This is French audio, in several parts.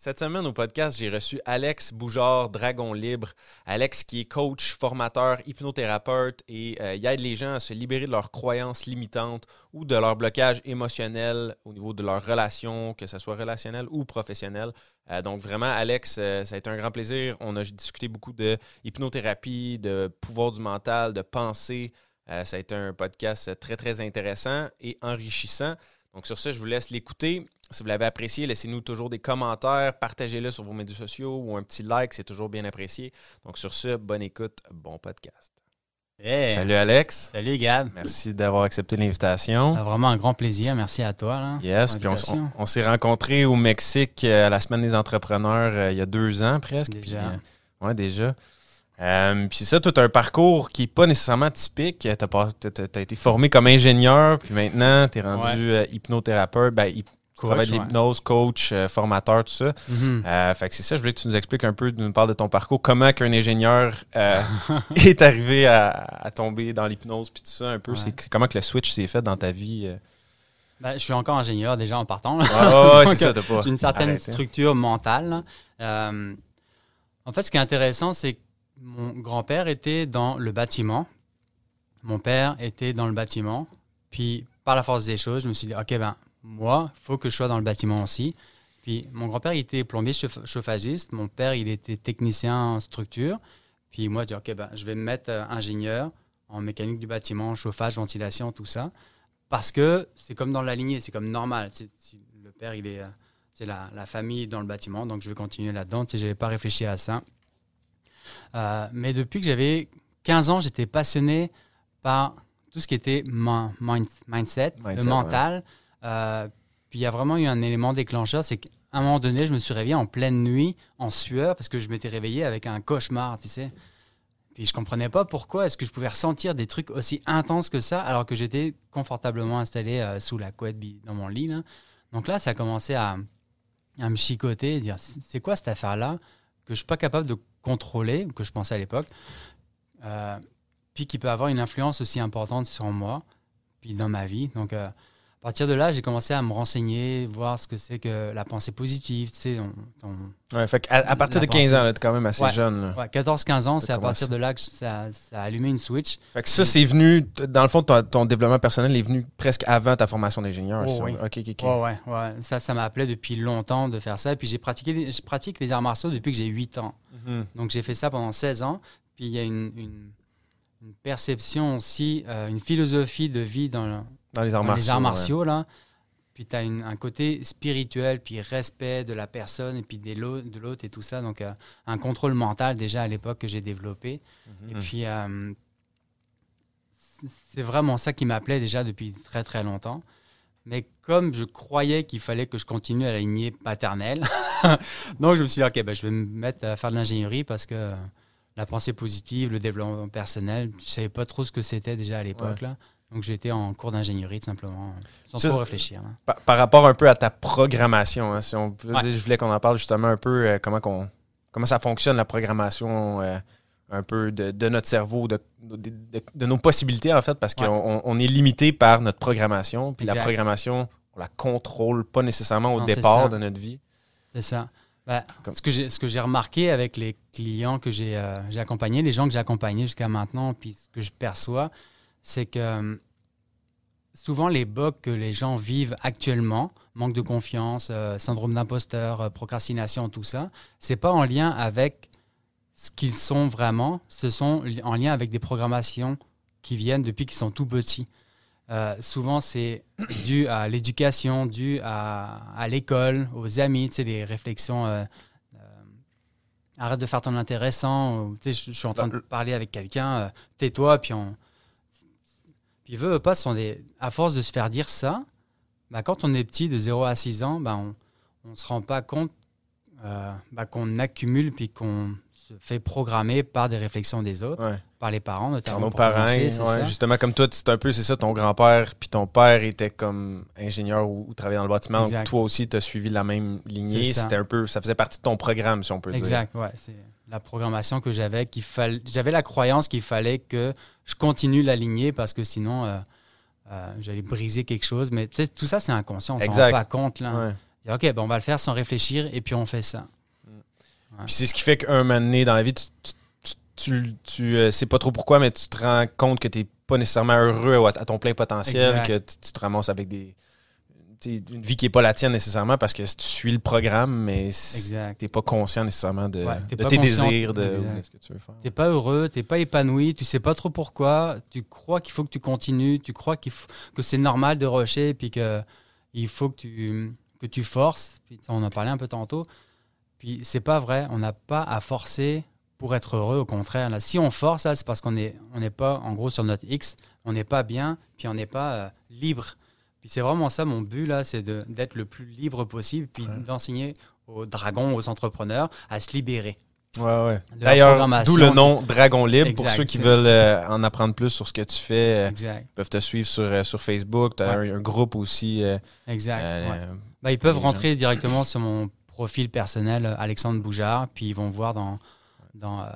Cette semaine au podcast, j'ai reçu Alex Boujard, Dragon Libre. Alex qui est coach, formateur, hypnothérapeute et euh, il aide les gens à se libérer de leurs croyances limitantes ou de leur blocage émotionnel au niveau de leurs relations, que ce soit relationnel ou professionnel. Euh, donc vraiment, Alex, euh, ça a été un grand plaisir. On a discuté beaucoup de hypnothérapie, de pouvoir du mental, de pensée. ça a été un podcast très, très intéressant et enrichissant. Donc sur ça, je vous laisse l'écouter. Si vous l'avez apprécié, laissez-nous toujours des commentaires, partagez-le sur vos médias sociaux ou un petit like, c'est toujours bien apprécié. Donc sur ce, bonne écoute, bon podcast. Salut Alex. Salut Gab. Merci d'avoir accepté l'invitation. Ah, vraiment un grand plaisir. Merci à toi. Là, yes, puis on, s'est rencontrés au Mexique euh, à la Semaine des entrepreneurs euh, il y a deux ans presque. Déjà. Euh, oui, déjà. puis ça, as un parcours qui n'est pas nécessairement typique. Tu as, été formé comme ingénieur, puis maintenant, tu es rendu hypnothérapeute. Ben, Coach, l'hypnose, coach, euh, formateur, tout ça. Mhm. Euh, fait que c'est ça, je voulais que tu nous expliques un peu, tu nous parles de ton parcours, comment qu'un ingénieur euh, est arrivé à, tomber dans l'hypnose, puis tout ça un peu. C'est comment que le switch s'est fait dans ta vie? Ben, je suis encore ingénieur déjà en partant. Ah, c'est ça, pas. J'ai une certaine structure mentale. en fait, ce qui est intéressant, c'est que mon grand-père était dans le bâtiment. Mon père était dans le bâtiment. Puis, par la force des choses, je me suis dit, OK, ben, moi, il faut que je sois dans le bâtiment aussi. Puis mon grand-père, il était plombier chauffagiste. Mon père, il était technicien en structure. Puis moi, je dis, OK, ben, je vais me mettre euh, ingénieur en mécanique du bâtiment, chauffage, ventilation, tout ça. Parce que c'est comme dans la lignée, c'est comme normal. le père, il est, euh, c'est la, la, famille dans le bâtiment, donc je vais continuer là-dedans. Je n'avais pas réfléchi à ça. Euh, mais depuis que j'avais 15 ans, j'étais passionné par tout ce qui était mindset, le mental. Euh, puis il y a vraiment eu un élément déclencheur, c'est qu'à un moment donné, je me suis réveillé en pleine nuit, en sueur, parce que je m'étais réveillé avec un cauchemar, tu sais. Puis je comprenais pas pourquoi est-ce que je pouvais ressentir des trucs aussi intenses que ça, alors que j'étais confortablement installé euh, sous la couette dans mon lit. Donc là, ça a commencé à, à me chicoter et dire c'est quoi cette affaire-là que je suis pas capable de contrôler, que je pensais à l'époque, euh, puis qui peut avoir une influence aussi importante sur moi, puis dans ma vie? Donc à partir de là, j'ai commencé à me renseigner, voir ce que c'est que la pensée positive. Tu sais, ouais, fait à, partir de 15 ans, tu es quand même assez jeune. Ouais, 14-15 ans, c'est à partir de là que ça, a allumé une switch. Fait que ça, c'est venu, dans le fond, ton, développement personnel est venu presque avant ta formation d'ingénieur. Oh, oui. OK, OK, ouais, ouais. Ça, ça m'a appelé depuis longtemps de faire ça. Puis j'ai pratiqué, je pratique les arts martiaux depuis que j'ai 8 ans. Mhm. Donc j'ai fait ça pendant 16 ans. Puis il y a une, une, perception aussi, euh, une philosophie de vie dans dans les arts martiaux. Les arts martiaux, là. Puis tu as un côté spirituel, puis respect de la personne, et puis de l'autre et tout ça. Donc, euh, un contrôle mental déjà à l'époque que j'ai développé. Et mhm. puis, euh, c'est vraiment ça qui m'appelait déjà depuis très, très longtemps. Mais comme je croyais qu'il fallait que je continue à la lignée paternelle, donc je me suis dit, OK, ben, je vais me mettre à faire de l'ingénierie parce que la pensée positive, le développement personnel, je ne savais pas trop ce que c'était déjà à l'époque. là. Donc, j'étais en cours d'ingénierie, tout simplement, sans trop réfléchir. Hein. Par, rapport un peu à ta programmation, hein, si on je voulais qu'on en parle justement un peu, euh, comment, comment ça fonctionne, la programmation, euh, un peu de, notre cerveau, de, de, nos possibilités, en fait, parce qu'on on est limité par notre programmation. Puis la programmation, on la contrôle pas nécessairement au départ de notre vie. C'est ça. Ben, ce que j'ai remarqué avec les clients que j'ai euh, accompagnés, les gens que j'ai accompagnés jusqu'à maintenant, puis ce que je perçois, c'est que euh, souvent les bugs que les gens vivent actuellement, manque de confiance, euh, syndrome d'imposteur, euh, procrastination, tout ça, c'est pas en lien avec ce qu'ils sont vraiment, ce sont en lien avec des programmations qui viennent depuis qu'ils sont tout petits. souvent, c'est dû à l'éducation, dû à, l'école, aux amis, tu sais, les réflexions. arrête de faire ton intéressant. Tu sais, je, suis en train de parler avec quelqu'un, tais-toi, puis on, puis veut, pas, sont des, à force de se faire dire ça, bah, quand on est petit, de 0 à 6 ans, bah, on ne se rend pas compte euh, bah, qu'on accumule puis qu'on se fait programmer par des réflexions des autres, par les parents notamment. Par nos parents, justement comme toi, c'est un peu, c'est ça, ton grand-père puis ton père était comme ingénieur ou, travaillait dans le bâtiment. Toi aussi, tu as suivi la même lignée. C'était un peu, ça faisait partie de ton programme, si on peut dire. Exact, ouais. C'est la programmation que j'avais, qu'il fallait, j'avais la croyance qu'il fallait que je continue la lignée parce que sinon, euh, euh, j'allais briser quelque chose. Mais tout ça, c'est inconscient. On ne s'en rend pas compte. Là. OK, ben, on va le faire sans réfléchir et puis on fait ça. Puis c'est ce qui fait qu'un moment donné dans la vie, tu, tu, tu, tu euh, sais pas trop pourquoi, mais tu te rends compte que tu n'es pas nécessairement heureux à, à ton plein potentiel, Exact. que tu, tu te ramasses avec des. Tu Une vie qui n'est pas la tienne nécessairement parce que tu suis le programme, mais tu n'es pas conscient nécessairement de, Ouais, de tes conscient, désirs, de, de ce que tu veux faire. T'es pas heureux, t'es pas épanoui, tu sais pas trop pourquoi, tu crois qu'il faut que tu continues, tu crois qu'il faut, que c'est normal de rusher, puis que il faut que tu, que tu forces. Puis, on en parlé un peu tantôt. Puis c'est pas vrai, on n'a pas à forcer pour être heureux, au contraire. Là, si on force, là, c'est parce qu'on n'est on n'est pas, en gros, sur notre X, on n'est pas bien, puis on n'est pas euh, libre. Puis c'est vraiment ça mon but, là, c'est d'être le plus libre possible, puis Ouais. d'enseigner aux dragons, aux entrepreneurs à se libérer. Ouais, ouais. D'ailleurs, d'où le nom Dragon Libre. Pour ceux qui veulent euh, en apprendre plus sur ce que tu fais, euh, Exact. ils peuvent te suivre sur, euh, sur Facebook. Tu as Ouais. un, un groupe aussi. euh, Exact. euh, ouais. Bah, ils peuvent rentrer directement sur mon profil personnel, euh, Alexandre Boujard, puis ils vont voir dans, dans euh,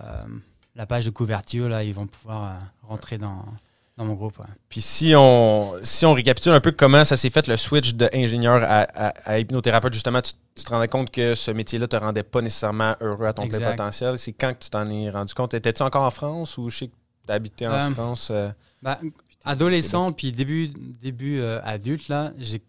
la page de couverture, là, ils vont pouvoir euh, rentrer dans, dans mon groupe. ouais. Puis si on, si on récapitule un peu comment ça s'est fait le switch d'ingénieur à, à, à hypnothérapeute, justement, tu, tu te rendais compte que ce métier-là te rendait pas nécessairement heureux à ton plein potentiel. C'est quand que tu t'en es rendu compte? Étais-tu encore en France ou je sais que tu habité en Euh, France? euh, Bah, adolescent, puis début, début euh, adulte, là, j'ai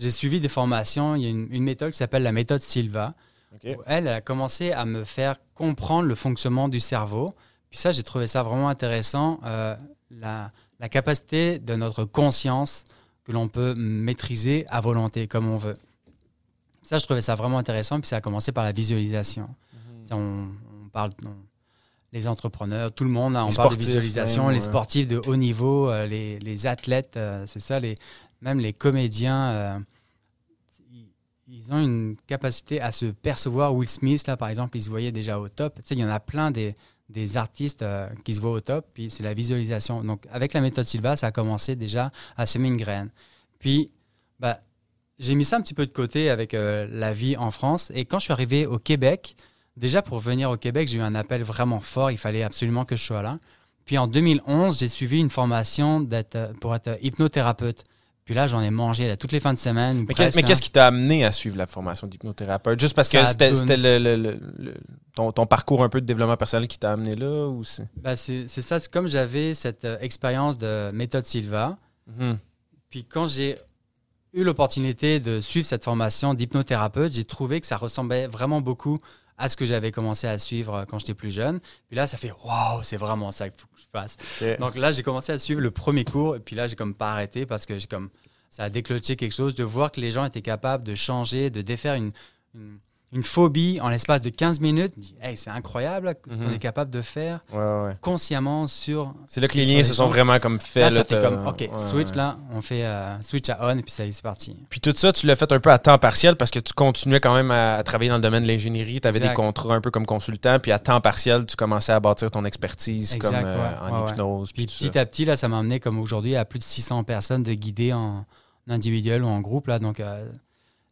j'ai suivi des formations. Il y a une, une méthode qui s'appelle la méthode Silva. OK. où elle, elle a commencé à me faire comprendre le fonctionnement du cerveau. Puis ça, j'ai trouvé ça vraiment intéressant, euh, la, la capacité de notre conscience que l'on peut maîtriser à volonté, comme on veut. Ça, je trouvais ça vraiment intéressant, puis ça a commencé par la visualisation. Mhm. On, on parle, on- les entrepreneurs, tout le monde, là, on Les parle de visualisation, les ouais. sportifs de haut niveau, euh, les, les athlètes, euh, c'est ça, les, même les comédiens, euh, ils, ils ont une capacité à se percevoir. Will Smith, là, par exemple, il se voyait déjà au top. Tu sais, il y en a plein des, des artistes euh, qui se voient au top, puis c'est la visualisation. Donc, avec la méthode Silva, ça a commencé déjà à semer une graine. Puis, bah, j'ai mis ça un petit peu de côté avec euh, la vie en France. Et quand je suis arrivé au Québec, déjà pour venir au Québec, j'ai eu un appel vraiment fort. Il fallait absolument que je sois là. Puis en 2011, j'ai suivi une formation euh, pour être hypnothérapeute. Puis là, j'en ai mangé là, toutes les fins de semaine. Mais, presque, qu'est- mais hein. qu'est-ce qui t'a amené à suivre la formation d'hypnothérapeute? Juste parce que Ça c'était le, le- le- le- ton, ton parcours un peu de développement personnel qui t'a amené là? ou c'est... C'est ça. C'est comme j'avais cette euh, expérience de méthode Silva. Mhm. Puis quand j'ai eu l'opportunité de suivre cette formation d'hypnothérapeute, j'ai trouvé que ça ressemblait vraiment beaucoup à ce que j'avais commencé à suivre euh, quand j'étais plus jeune. Puis là, ça fait waouh, c'est vraiment ça qu'il faut que je fasse. Donc là, j'ai commencé à suivre le premier cours. Et puis là, j'ai comme pas arrêté parce que j'ai comme ça a déclenché quelque chose de voir que les gens étaient capables de changer, de défaire une, une, une phobie en l'espace de 15 minutes. Hey, c'est incroyable ce qu'on Mhm. est capable de faire Ouais, ouais, ouais. consciemment sur C'est là que les liens se sont vraiment comme faits. Là, là, comme, OK, ouais, switch là, on fait euh, switch à on et puis ça y est, c'est parti. Puis tout ça, tu l'as fait un peu à temps partiel parce que tu continuais quand même à, à travailler dans le domaine de l'ingénierie. Tu avais des contrats un peu comme consultant. Puis à temps partiel, tu commençais à bâtir ton expertise Exact, comme euh, en hypnose. Puis petit ça. à petit, là, ça m'a amené comme aujourd'hui à plus de 600 personnes de guider en individuel ou en groupe. Là, donc, euh,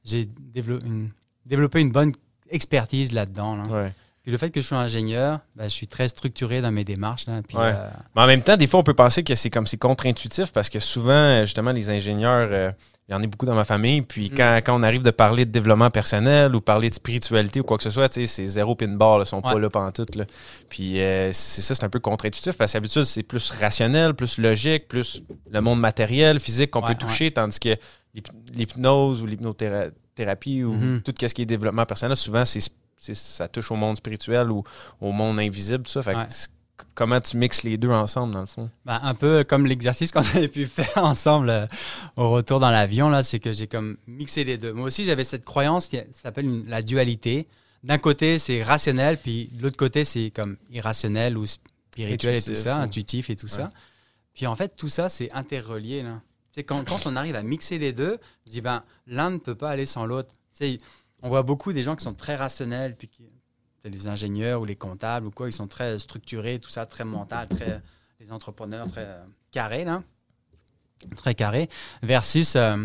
j'ai dévelop- une- développé une bonne expertise là-dedans. là. Ouais. Puis le fait que je suis ingénieur, ben, je suis très structuré dans mes démarches. Là, puis, Ouais. euh, Mais en même temps, des fois, on peut penser que c'est comme c'est contre-intuitif parce que souvent, justement, les ingénieurs, euh, il y en a beaucoup dans ma famille. Puis Mm. quand, quand on arrive de parler de développement personnel ou parler de spiritualité ou quoi que ce soit, tu sais, c'est zéro pin bar, ils sont pas là pendant tout. Là. Puis euh, c'est ça, c'est un peu contre-intuitif parce que d'habitude, c'est plus rationnel, plus logique, plus le monde matériel, physique qu'on Ouais, peut toucher, tandis que l'hyp- l'hypnose ou l'hypnothérapie ou Mhm. tout ce qui est développement personnel, souvent, c'est ça touche au monde spirituel ou au monde invisible, tout ça. Fait Ouais. comment tu mixes les deux ensemble, dans le fond? ben, un peu comme l'exercice qu'on avait pu faire ensemble euh, au retour dans l'avion, là, c'est que j'ai comme mixé les deux. Moi aussi, j'avais cette croyance qui s'appelle la dualité. D'un côté, c'est rationnel, puis de l'autre côté, c'est comme irrationnel ou spirituel et tout ça, ou- intuitif et tout Ouais. ça. Puis en fait, tout ça, c'est interrelié. Là. Quand, quand on arrive à mixer les deux, je dis, ben, l'un ne peut pas aller sans l'autre. On voit beaucoup des gens qui sont très rationnels, puis qui, les ingénieurs ou les comptables ou quoi, ils sont très structurés, tout ça, très mental, très, les entrepreneurs très euh, carrés, là. Très carrés, versus euh,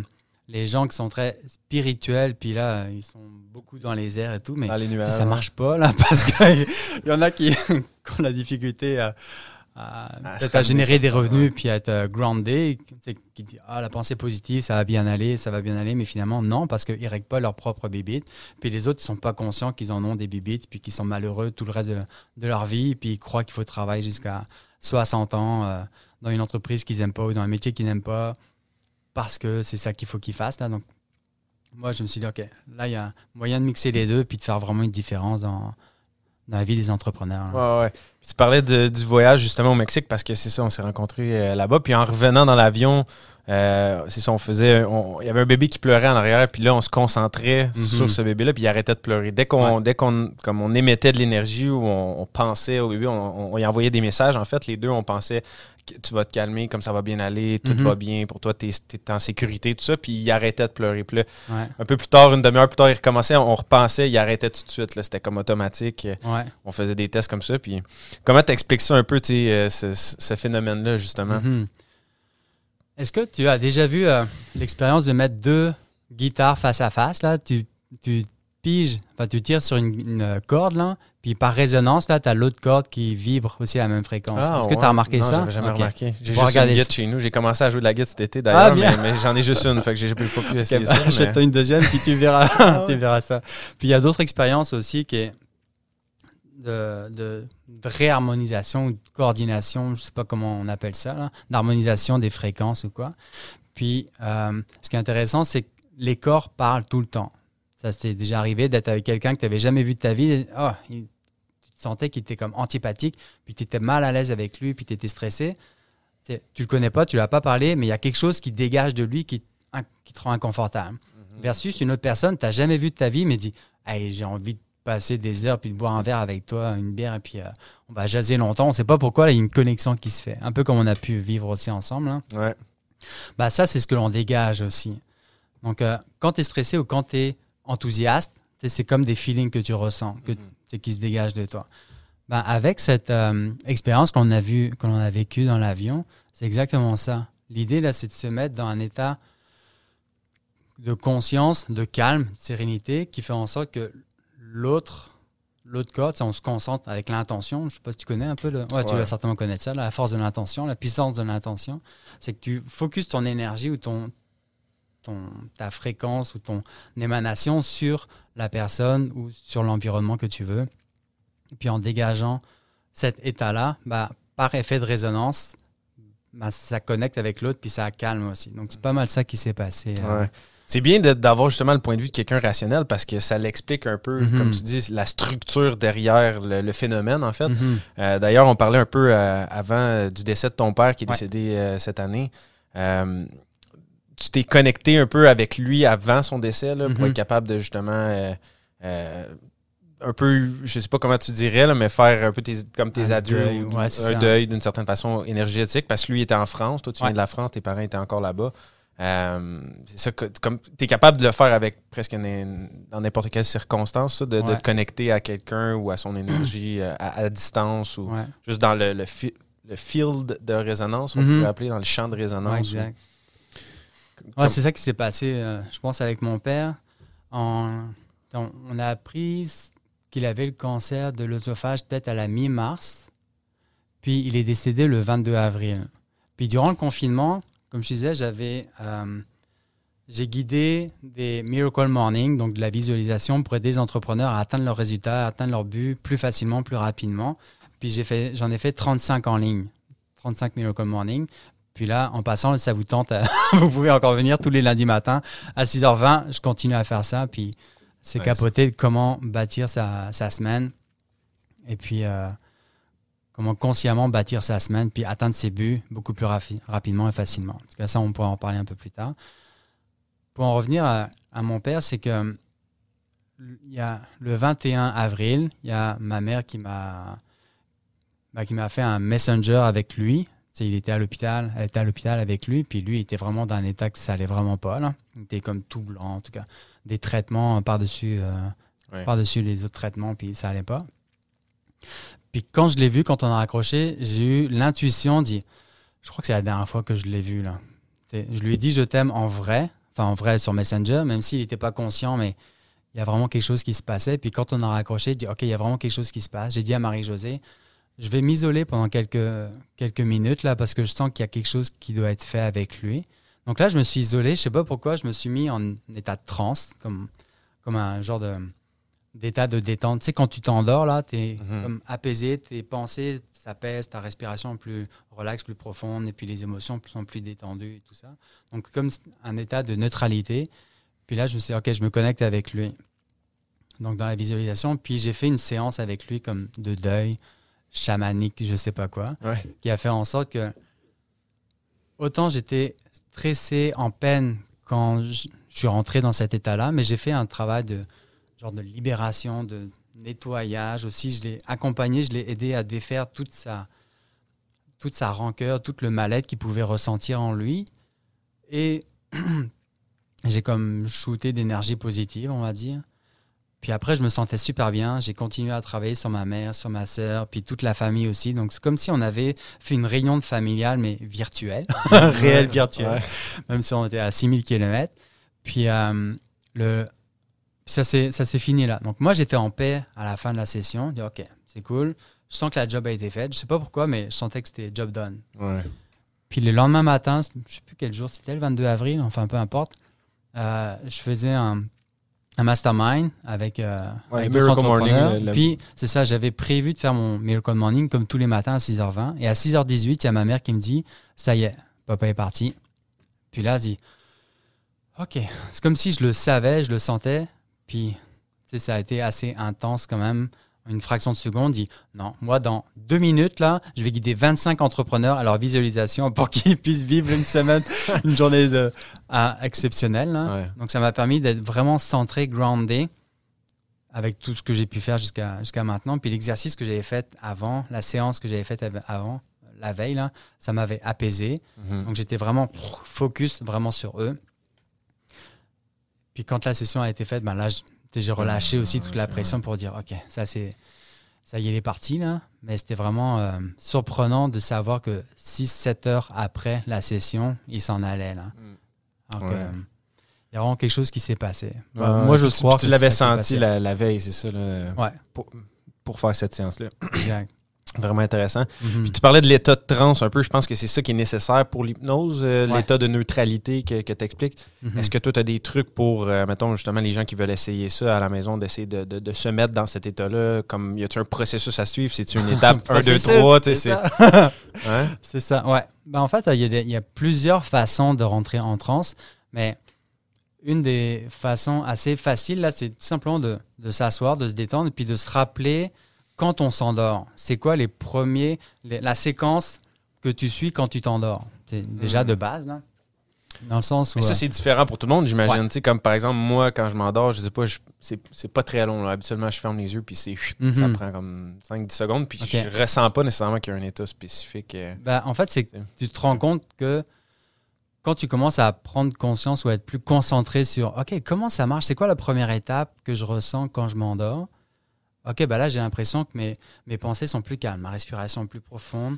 les gens qui sont très spirituels, puis là, ils sont beaucoup dans les airs et tout, mais Dans les nuages. ça marche pas, là, parce qu'il y en a qui, qui ont la difficulté à, à, À peut-être à générer des revenus ouais. puis à être euh, groundé, qui dit ah la pensée positive ça va bien aller, ça va bien aller, mais finalement non parce qu'ils règlent pas leur propre bibite, puis les autres ils sont pas conscients qu'ils en ont des bibites puis qu'ils sont malheureux tout le reste de, de leur vie puis ils croient qu'il faut travailler jusqu'à 60 ans euh, dans une entreprise qu'ils aiment pas ou dans un métier qu'ils n'aiment pas parce que c'est ça qu'il faut qu'ils fassent là. Donc moi je me suis dit ok là il y a moyen de mixer les deux puis de faire vraiment une différence dans dans la vie des entrepreneurs. Ouais, ouais. Tu parlais du voyage justement au Mexique parce que c'est ça, on s'est rencontrés euh, là-bas. Puis en revenant dans l'avion, euh, c'est ça, on faisait. Il y avait un bébé qui pleurait en arrière, puis là, on se concentrait Mhm. sur ce bébé-là, puis il arrêtait de pleurer. Dès qu'on, Ouais. dès qu'on, comme on émettait de l'énergie ou on, on pensait au bébé, on, y envoyait des messages. En fait, les deux, on pensait que tu vas te calmer, comme ça va bien aller, tout Mhm. va bien pour toi, tu es, en sécurité, tout ça. Puis il arrêtait de pleurer. Puis là, Ouais, un peu plus tard, une demi-heure plus tard, il recommençait, on repensait, il arrêtait tout de suite. C'était comme automatique ouais. on faisait des tests comme ça. Puis comment t'expliques ça un peu, tu sais, euh, ce, ce- ce phénomène-là, justement? Mhm. Est-ce que tu as déjà vu euh, l'expérience de mettre deux guitares face à face là? Tu, tu piges, enfin tu tires sur une, une corde là, puis par résonance là, tu as l'autre corde qui vibre aussi à la même fréquence. Est-ce que tu Ah, as remarqué Non, ça? j'avais jamais remarqué. J'ai juste regarder une guitare chez nous. J'ai commencé à jouer de la guitare cet été, d'ailleurs, Ah, mais, mais j'en ai juste une, fait que j'ai pas pu essayer Ok, ça. mais- Achète-toi une deuxième, puis tu verras, Ah tu verras ça. Puis il y a d'autres expériences aussi qui est de, de, de réharmonisation ou de coordination, je sais pas comment on appelle ça, d'harmonisation des fréquences ou quoi. Puis euh, ce qui est intéressant, c'est que les corps parlent tout le temps. Ça s'est déjà arrivé d'être avec quelqu'un que tu n'avais jamais vu de ta vie. il- tu te sentais qu'il était comme antipathique, puis tu étais mal à l'aise avec lui, puis tu étais stressé. Tu tu le connais pas, tu lui as pas parlé, mais il y a quelque chose qui dégage de lui qui, qui te rend inconfortable. Mhm. Versus une autre personne, tu n'as jamais vu de ta vie, mais dit hey, j'ai envie de passer des heures puis de boire un verre avec toi, une bière, et puis euh, on va jaser longtemps. On ne sait pas pourquoi, là, il y a une connexion qui se fait. Un peu comme on a pu vivre aussi ensemble. hein. Ouais. Bah, ça, c'est ce que l'on dégage aussi. Donc, euh, quand tu es stressé ou quand tu es enthousiaste, c'est comme des feelings que tu ressens, que, sais, qui se dégagent de toi. Bah, avec cette euh, expérience qu'on a, vu, qu'on a vécue dans l'avion, c'est exactement ça. L'idée, là, c'est de se mettre dans un état de conscience, de calme, de sérénité, qui fait en sorte que l'autre, l'autre cas, on se concentre avec l'intention. Je sais pas si tu connais un peu. Le... Ouais, tu Ouais. vas certainement connaître ça, la force de l'intention, la puissance de l'intention. C'est que tu focuses ton énergie ou ton, ton, ta fréquence ou ton émanation sur la personne ou sur l'environnement que tu veux. Et puis en dégageant cet état-là, bah, par effet de résonance, bah, ça connecte avec l'autre puis ça calme aussi. Donc c'est pas mal ça qui s'est passé. euh. C'est bien d'avoir justement le point de vue de quelqu'un rationnel parce que ça l'explique un peu, Mhm. comme tu dis, la structure derrière le, le phénomène, en fait. Mhm. Euh, D'ailleurs, on parlait un peu euh, avant euh, du décès de ton père qui est Ouais. décédé euh, cette année. Tu t'es connecté un peu avec lui avant son décès là, pour Mhm. être capable de justement un peu, je sais pas comment tu dirais, là, mais faire un peu tes, comme tes Un adieux, deuil, ou ouais, un ça. deuil d'une certaine façon énergétique, parce que lui était en France, toi tu Ouais. viens de la France, tes parents étaient encore là-bas. Euh, c'est ça comme tu es capable de le faire avec presque dans n'importe quelle circonstance, ça, de, te connecter à quelqu'un ou à son énergie euh, à, à distance ou Ouais. juste dans le, le, fi- le field de résonance, on Mhm. pourrait appeler dans le champ de résonance. comme- Ouais, c'est ça qui s'est passé, euh, je pense, avec mon père. On, on a appris qu'il avait le cancer de l'œsophage peut-être à la mi-mars. Puis il est décédé le 22 avril. Puis durant le confinement, comme je disais, j'avais, euh, j'ai guidé des Miracle Morning, donc de la visualisation pour aider les entrepreneurs à atteindre leurs résultats, à atteindre leurs buts plus facilement, plus rapidement. Puis j'ai fait, j'en ai fait 35 en ligne, 35 Miracle Morning. Puis là, en passant, ça vous tente, à- vous pouvez encore venir tous les lundis matins à 6h20. Je continue à faire ça. Puis c'est Ouais, capoter de comment bâtir sa, sa semaine. Et puis euh, comment consciemment bâtir sa semaine, puis atteindre ses buts beaucoup plus rapidement et facilement. En tout cas, ça, on pourra en parler un peu plus tard. Pour en revenir à, à mon père, c'est que il y a le 21 avril, il y a ma mère qui m'a bah, qui m'a fait un messenger avec lui. Il était à l'hôpital, elle était à l'hôpital avec lui, puis lui il était vraiment dans un état que ça allait vraiment pas. Là. Il était comme tout blanc, en tout cas, des traitements par-dessus euh, Ouais. par-dessus les autres traitements, puis ça allait pas. Puis quand je l'ai vu, quand on a raccroché, j'ai eu l'intuition dit, je crois que c'est la dernière fois que je l'ai vu là. Je lui ai dit je t'aime en vrai, enfin en vrai sur Messenger, même s'il n'était pas conscient, mais il y a vraiment quelque chose qui se passait. Puis quand on a raccroché, j'ai dit ok, il y a vraiment quelque chose qui se passe. J'ai dit à Marie-Josée, je vais m'isoler pendant quelques, quelques minutes là parce que je sens qu'il y a quelque chose qui doit être fait avec lui. Donc là, je me suis isolé. Je sais pas pourquoi, je me suis mis en état de transe, comme, comme un genre de d'état de détente. Tu sais, quand tu t'endors, là, tu es Mhm. comme apaisé, tes pensées s'apaisent, ta respiration est plus relaxe, plus profonde, et puis les émotions sont plus détendues et tout ça. Donc, comme un état de neutralité. Puis là, je me suis dit, OK, je me connecte avec lui. Donc, dans la visualisation, puis j'ai fait une séance avec lui comme de deuil chamanique, je sais pas quoi, Ouais. qui a fait en sorte que autant j'étais stressé, en peine quand je je suis rentré dans cet état-là, mais j'ai fait un travail de genre de libération, de nettoyage aussi. Je l'ai accompagné, je l'ai aidé à défaire toute sa, toute sa rancœur, tout le mal-être qu'il pouvait ressentir en lui. Et j'ai comme shooté d'énergie positive, on va dire. Puis après, je me sentais super bien. J'ai continué à travailler sur ma mère, sur ma sœur, puis toute la famille aussi. Donc, c'est comme si on avait fait une réunion de familiale, mais virtuelle, réelle virtuelle, Ouais. même si on était à 6000 km. Puis, euh, le, ça s'est ça s'est fini là. Donc, moi, j'étais en paix à la fin de la session. Je dis, OK, c'est cool. Je sens que la job a été faite. Je sais pas pourquoi, mais je sentais que c'était job done. Ouais. Puis le lendemain matin, je sais plus quel jour c'était, le 22 avril, enfin peu importe, euh, je faisais un, un mastermind avec, euh, Ouais, avec Miracle Morning, le- Puis c'est ça, j'avais prévu de faire mon Miracle Morning comme tous les matins à 6h20. Et à 6h18, il y a ma mère qui me dit, ça y est, papa est parti. Puis là, elle dit, ok, c'est comme si je le savais, je le sentais. Puis ça a été assez intense quand même. Une fraction de seconde, dit non, moi dans deux minutes là, je vais guider 25 entrepreneurs à leur visualisation pour qu'ils puissent vivre une semaine, une journée de, ah, exceptionnelle. là. Ouais. Donc ça m'a permis d'être vraiment centré, groundé avec tout ce que j'ai pu faire jusqu'à jusqu'à maintenant. Puis l'exercice que j'avais fait avant, la séance que j'avais faite av- avant, la veille, là, ça m'avait apaisé. Mhm. Donc j'étais vraiment focus vraiment sur eux. Puis quand la session a été faite, ben là, j'ai relâché aussi toute la pression pour dire, OK, ça c'est... Ça y est, il est parti là. Mais c'était vraiment euh, surprenant de savoir que 6-7 heures après la session, il s'en allait là. Mm. Alors que, Ouais. euh, il y a vraiment quelque chose qui s'est passé. Ouais, moi, je tu- crois Tu que l'avais ça qui senti la, la veille, c'est ça, là, Ouais. pour, pour faire cette séance-là. Exact. Vraiment intéressant. Mhm. Puis tu parlais de l'état de transe un peu. Je pense que c'est ça qui est nécessaire pour l'hypnose, euh, Ouais. l'état de neutralité que, que tu expliques. Mhm. Est-ce que toi, tu as des trucs pour, euh, mettons, justement, les gens qui veulent essayer ça à la maison, d'essayer de, de- de se mettre dans cet état-là? Comme, y a-tu un processus à suivre? C'est-tu une étape 1, 2, Processus, 3? tu sais, c'est ça. Hein? C'est ça, ouais. Ben, en fait, il y, a y plusieurs façons de rentrer en transe, mais une des façons assez faciles, là, c'est tout simplement de, de s'asseoir, de se détendre, puis de se rappeler quand on s'endort. C'est quoi les premiers, les- la séquence que tu suis quand tu t'endors? C'est déjà Mhm. de base, là. Dans le sens où... Mais ça, euh, c'est différent pour tout le monde, j'imagine. Ouais. Tu sais, Comme par exemple, moi, quand je m'endors, je sais pas, c'est pas très long. là. Habituellement, je ferme les yeux, puis c'est ça Mhm. prend comme 5-10 secondes, puis Ok. je ressens pas nécessairement qu'il y a un état spécifique. Ben, en fait, c'est que C'est- tu te rends compte que quand tu commences à prendre conscience ou à être plus concentré sur OK, comment ça marche? C'est quoi la première étape que je ressens quand je m'endors? OK, ben là, j'ai l'impression que mes, mes pensées sont plus calmes, ma respiration est plus profonde.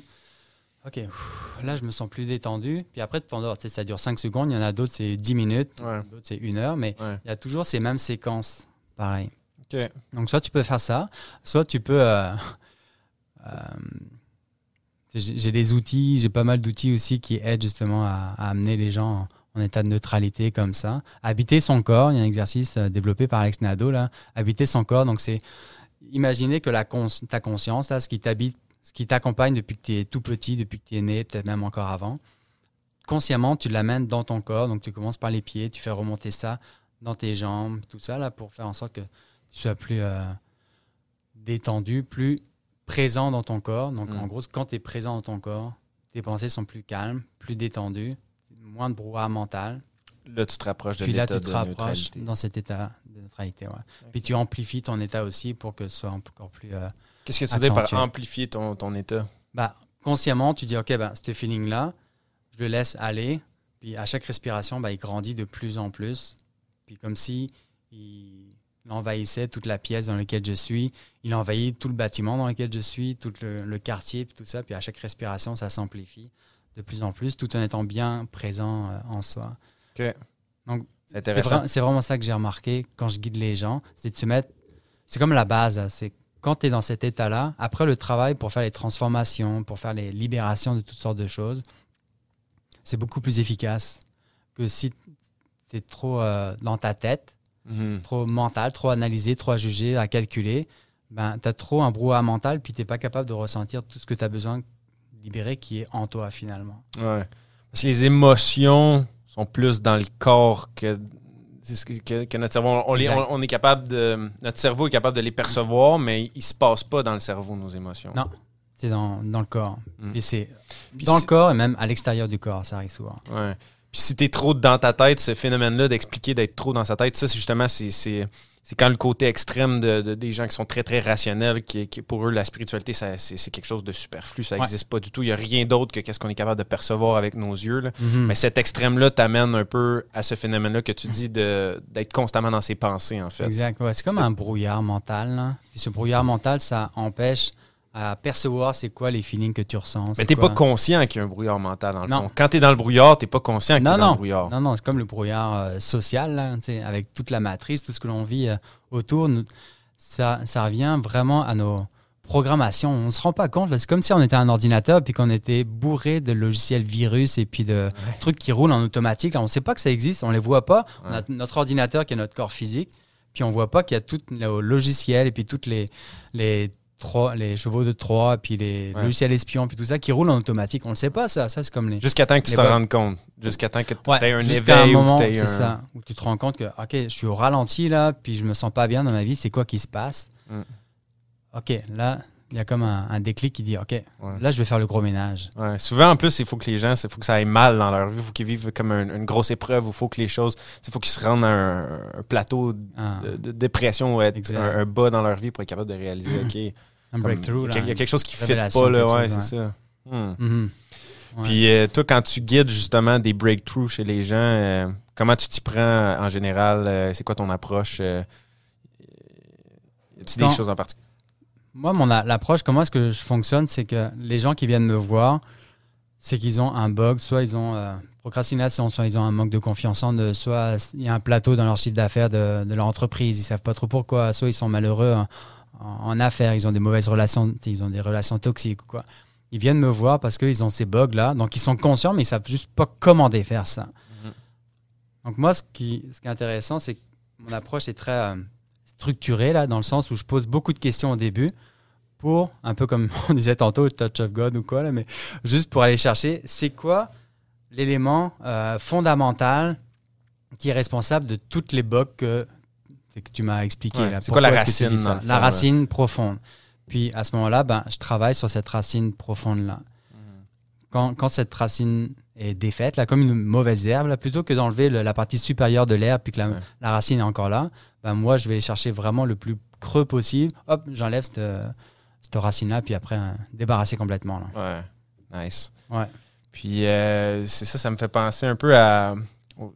OK, ouf, là, je me sens plus détendu. Puis après, tu t'endors. Ça dure 5 secondes. Il y en a d'autres, c'est 10 minutes. Ouais. D'autres, c'est une heure. Mais Ouais. il y a toujours ces mêmes séquences. Pareil. OK. Donc, soit tu peux faire ça, soit tu peux. euh, euh, j'ai des outils, j'ai pas mal d'outils aussi qui aident justement à, à amener les gens en, en état de neutralité comme ça. Habiter son corps, il y a un exercice euh, développé par Alex Nado, là. Habiter son corps, donc c'est imaginer que la cons- ta conscience, là, ce qui t'habite, ce qui t'accompagne depuis que tu es tout petit, depuis que tu es né, peut-être même encore avant, consciemment, tu l'amènes dans ton corps. Donc, tu commences par les pieds, tu fais remonter ça dans tes jambes, tout ça, là, pour faire en sorte que tu sois plus euh, détendu, plus présent dans ton corps. Donc, Mm. en gros, quand tu es présent dans ton corps, tes pensées sont plus calmes, plus détendues, moins de brouhaha mental. Là, tu te rapproches de Puis là, l'état tu te de rapproches neutralité. dans cet état de neutralité. Ouais. Puis tu amplifies ton état aussi pour que ce soit encore plus. euh, Qu'est-ce que tu dis par Accentué. amplifier ton, ton état? bah, consciemment, tu dis, OK, ben, ce feeling-là, je le laisse aller. Puis à chaque respiration, bah, il grandit de plus en plus. Puis comme si il envahissait toute la pièce dans laquelle je suis, il envahit tout le bâtiment dans lequel je suis, tout le, le quartier, puis tout ça. Puis à chaque respiration, ça s'amplifie de plus en plus, tout en étant bien présent euh, en soi. OK. Donc, C'est intéressant. vraiment ça que j'ai remarqué quand je guide les gens, c'est de se mettre. C'est comme la base, c'est quand tu es dans cet état-là, après le travail pour faire les transformations, pour faire les libérations de toutes sortes de choses, c'est beaucoup plus efficace que si tu es trop euh, dans ta tête, Mhm. trop mental, trop analysé, trop à juger, à calculer. Ben, tu as trop un brouhaha mental, puis tu n'es pas capable de ressentir tout ce que tu as besoin de libérer qui est en toi finalement. Ouais. Parce que les émotions sont plus dans le corps que, que, notre cerveau. On, les- on- on est capable de. Notre cerveau est capable de les percevoir, mais il se passe pas dans le cerveau, nos émotions. Non. C'est dans, dans le corps. Mm. Et c'est dans le corps et même à l'extérieur du corps, ça arrive souvent. Ouais. Puis si t'es trop dans ta tête, ce phénomène-là d'expliquer d'être trop dans sa tête, ça, c'est justement, c'est, c'est, quand le côté extrême de, de- des gens qui sont très, très rationnels, qui, qui pour eux, la spiritualité, c'est, quelque chose de superflu. Ça Ouais. n'existe pas du tout. Il n'y a rien d'autre que qu'est-ce qu'on est capable de percevoir avec nos yeux. là. Mhm. Mais cet extrême-là t'amène un peu à ce phénomène-là que tu dis d'être constamment dans ses pensées, en fait. Exact. ouais. c'est comme un brouillard mental. là. Puis ce brouillard mental, ça empêche à percevoir c'est quoi les feelings que tu ressens. Mais t'es pas conscient qu'il y a un brouillard mental, dans le Non. fond. Quand t'es dans le brouillard, t'es pas conscient que Non, t'es dans non. le brouillard. Non, non, c'est comme le brouillard euh, social, là, avec toute la matrice, tout ce que l'on vit euh, autour. nous- ça, ça revient vraiment à nos programmations. On ne se rend pas compte. là. C'est comme si on était un ordinateur puis qu'on était bourré de logiciels virus et puis de trucs qui roulent en automatique. Là, on ne sait pas que ça existe, on ne les voit pas. On a notre ordinateur qui est notre corps physique, puis on ne voit pas qu'il y a tout le logiciel et puis toutes les, les, les chevaux de Troie, puis les Ouais. logiciels espions, puis tout ça qui roulent en automatique. On ne le sait pas, ça. Ça, c'est comme les. Jusqu'à temps que tu Les te bugs. rendes compte. Jusqu'à temps que tu Ouais, aies un éveil un moment, c'est un... ça, où tu te rends compte que, OK, je suis au ralenti là, puis je me sens pas bien dans ma vie, c'est quoi qui se passe? Mm. OK, là, il y a comme un, un déclic qui dit, OK, Ouais. là, je vais faire le gros ménage. Ouais. Souvent, en plus, il faut que les gens, il faut que ça aille mal dans leur vie. Il faut qu'ils vivent comme un- une grosse épreuve. Il faut que les choses, il faut qu'ils se rendent à un, un plateau Un, de, de dépression ou un, un bas dans leur vie pour être capable de réaliser, OK, un breakthrough. il y a- quelque chose qui ne révélation, pas, là. Ouais, c'est ça. Hmm. Mhm. Ouais. Puis euh, toi, quand tu guides justement des breakthroughs chez les gens, euh, comment tu t'y prends en général? Euh, c'est quoi ton approche? Y a-tu des choses en particulier? Moi, mon a- l'approche, comment est-ce que je fonctionne, c'est que les gens qui viennent me voir, c'est qu'ils ont un bug, soit ils ont procrastination, soit ils ont un manque de confiance en eux, soit il y a un plateau dans leur chiffre d'affaires de, de leur entreprise, ils savent pas trop pourquoi, soit ils sont malheureux en, en- en affaires, ils ont des mauvaises relations, ils ont des relations toxiques ou quoi. Ils viennent me voir parce qu'ils ont ces bugs-là, donc ils sont conscients, mais ils savent juste pas comment défaire ça. Mhm. Donc moi, ce qui, ce qui est intéressant, c'est que mon approche est très euh, structurée, là, dans le sens où je pose beaucoup de questions au début pour, un peu comme on disait tantôt, Touch of God ou quoi, là, mais juste pour aller chercher, c'est quoi l'élément euh, fondamental qui est responsable de toutes les bugs que, que tu m'as expliqué. Ouais, c'est quoi la que racine, ça? fond, La racine profonde. Puis à ce moment-là, ben, je travaille sur cette racine profonde-là. Quand, quand cette racine est défaite, là, comme une mauvaise herbe, là, plutôt que d'enlever le- la partie supérieure de l'herbe puis que la, Ouais. la racine est encore là, ben, moi, je vais chercher vraiment le plus creux possible. Hop, j'enlève cette, cette racine-là, puis après, euh, débarrasser complètement. Là. Ouais, nice. Ouais. Puis euh, c'est ça, ça me fait penser un peu à.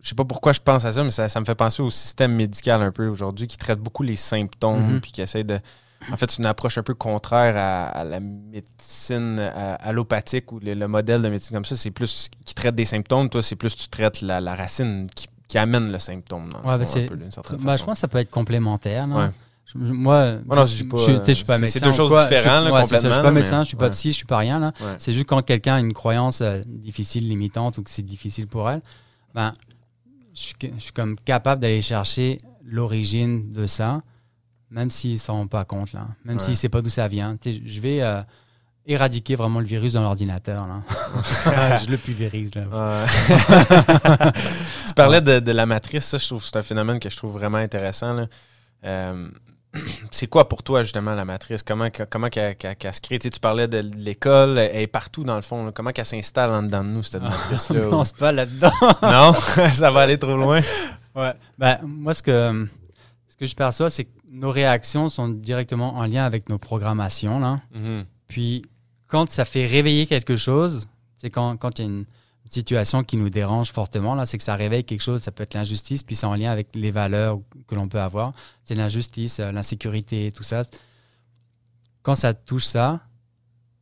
Je sais pas pourquoi je pense à ça, mais ça, ça me fait penser au système médical un peu aujourd'hui qui traite beaucoup les symptômes, Mhm. puis qui essaie de. En fait, c'est une approche un peu contraire à, à la médecine à- allopathique ou le, le modèle de médecine comme ça. C'est plus qui traite des symptômes. Toi, c'est plus tu traites la, la racine qui, qui amène le symptôme. Dans le fond, ben, un peu, Ben, je pense que ça peut être complémentaire. Ouais. Je- moi, Ouais, non, je pas, je suis pas médecin. c'est deux choses quoi. Je suis- différentes, là, ouais, c'est ça, Je suis pas médecin, mais- je suis pas ouais. psy, je suis pas rien. là. C'est juste quand quelqu'un a une croyance euh, difficile, limitante ou que c'est difficile pour elle, ben, je, suis, je suis comme capable d'aller chercher l'origine de ça, même s'ils ne s'en rendent pas compte, là. même Ouais. s'ils ne savent pas d'où ça vient. Je vais euh, éradiquer vraiment le virus dans l'ordinateur. là. je le pulvérise. Là. Ouais. tu parlais de, de la matrice, ça, je trouve c'est un phénomène que je trouve vraiment intéressant. là. Euh, c'est quoi pour toi, justement, la matrice? Comment, comment qu'elle, qu'elle- qu'elle se crée? Tu, sais, tu parlais de l'école, elle est partout, dans le fond. là. Comment qu'elle s'installe en dedans de nous, cette matrice-là? On se pas là-dedans. non? ça va aller trop loin? Ouais. Ben, moi, ce que, ce que je perçois, c'est que nos réactions sont directement en lien avec nos programmations. Là. Mhm. Puis, quand ça fait réveiller quelque chose, c'est quand, quand il y a une situation qui nous dérange fortement, là, c'est que ça réveille quelque chose, ça peut être l'injustice, puis c'est en lien avec les valeurs que l'on peut avoir. C'est l'injustice, euh, l'insécurité, tout ça. Quand ça touche ça,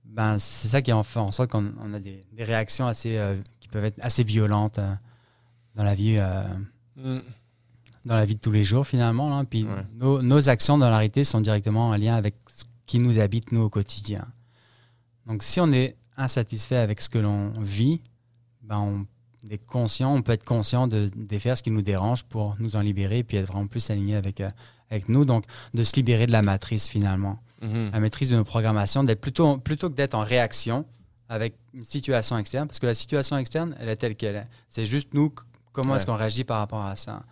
ben, c'est ça qui en fait en sorte qu'on on a des, des réactions assez, euh, qui peuvent être assez violentes euh, dans la vie. euh, Mm. dans la vie de tous les jours finalement. Là. Puis Ouais. nos, nos actions dans la réalité sont directement en lien avec ce qui nous habite, nous, au quotidien. Donc, si on est insatisfait avec ce que l'on vit, ben, on est conscient, on peut être conscient de défaire ce qui nous dérange pour nous en libérer puis être vraiment plus aligné avec, euh, avec nous. Donc, de se libérer de la matrice finalement. Mhm. La maîtrise de nos programmations, d'être plutôt, plutôt que d'être en réaction avec une situation externe, parce que la situation externe, elle est telle qu'elle est. C'est juste nous, comment Ouais. est-ce qu'on réagit par rapport à ça.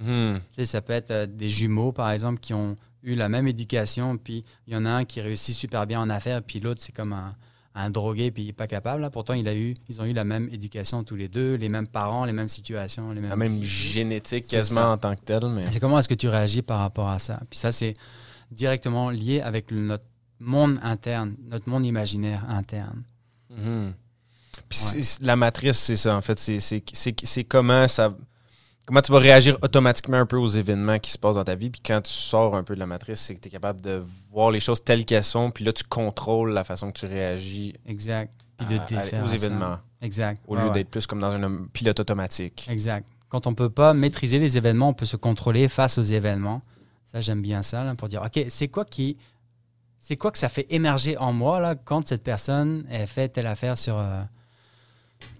Mhm. Tu sais, ça peut être euh, des jumeaux, par exemple, qui ont eu la même éducation, puis il y en a un qui réussit super bien en affaires, puis l'autre, c'est comme un, un drogué, puis il n'est pas capable. là. Pourtant, il a eu, ils ont eu la même éducation tous les deux, les mêmes parents, les mêmes situations, les mêmes... La même génétique quasiment ça. en tant que telle, mais. C'est comment est-ce que tu réagis par rapport à ça? Puis ça, c'est directement lié avec notre monde interne, notre monde imaginaire interne. Mhm. Puis la matrice, c'est ça, en fait. C'est comment ça. Comment tu vas réagir automatiquement un peu aux événements qui se passent dans ta vie. Puis quand tu sors un peu de la matrice, c'est que tu es capable de voir les choses telles qu'elles sont. Puis là, tu contrôles la façon que tu réagis Exact. Puis de à- aux événements. Exact. Au lieu ouais. d'être plus comme dans un pilote automatique. Exact. Quand on peut pas maîtriser les événements, on peut se contrôler face aux événements. Ça, j'aime bien ça, là, pour dire, OK, c'est quoi qui... C'est quoi que ça fait émerger en moi, là, quand cette personne elle fait telle affaire sur, euh,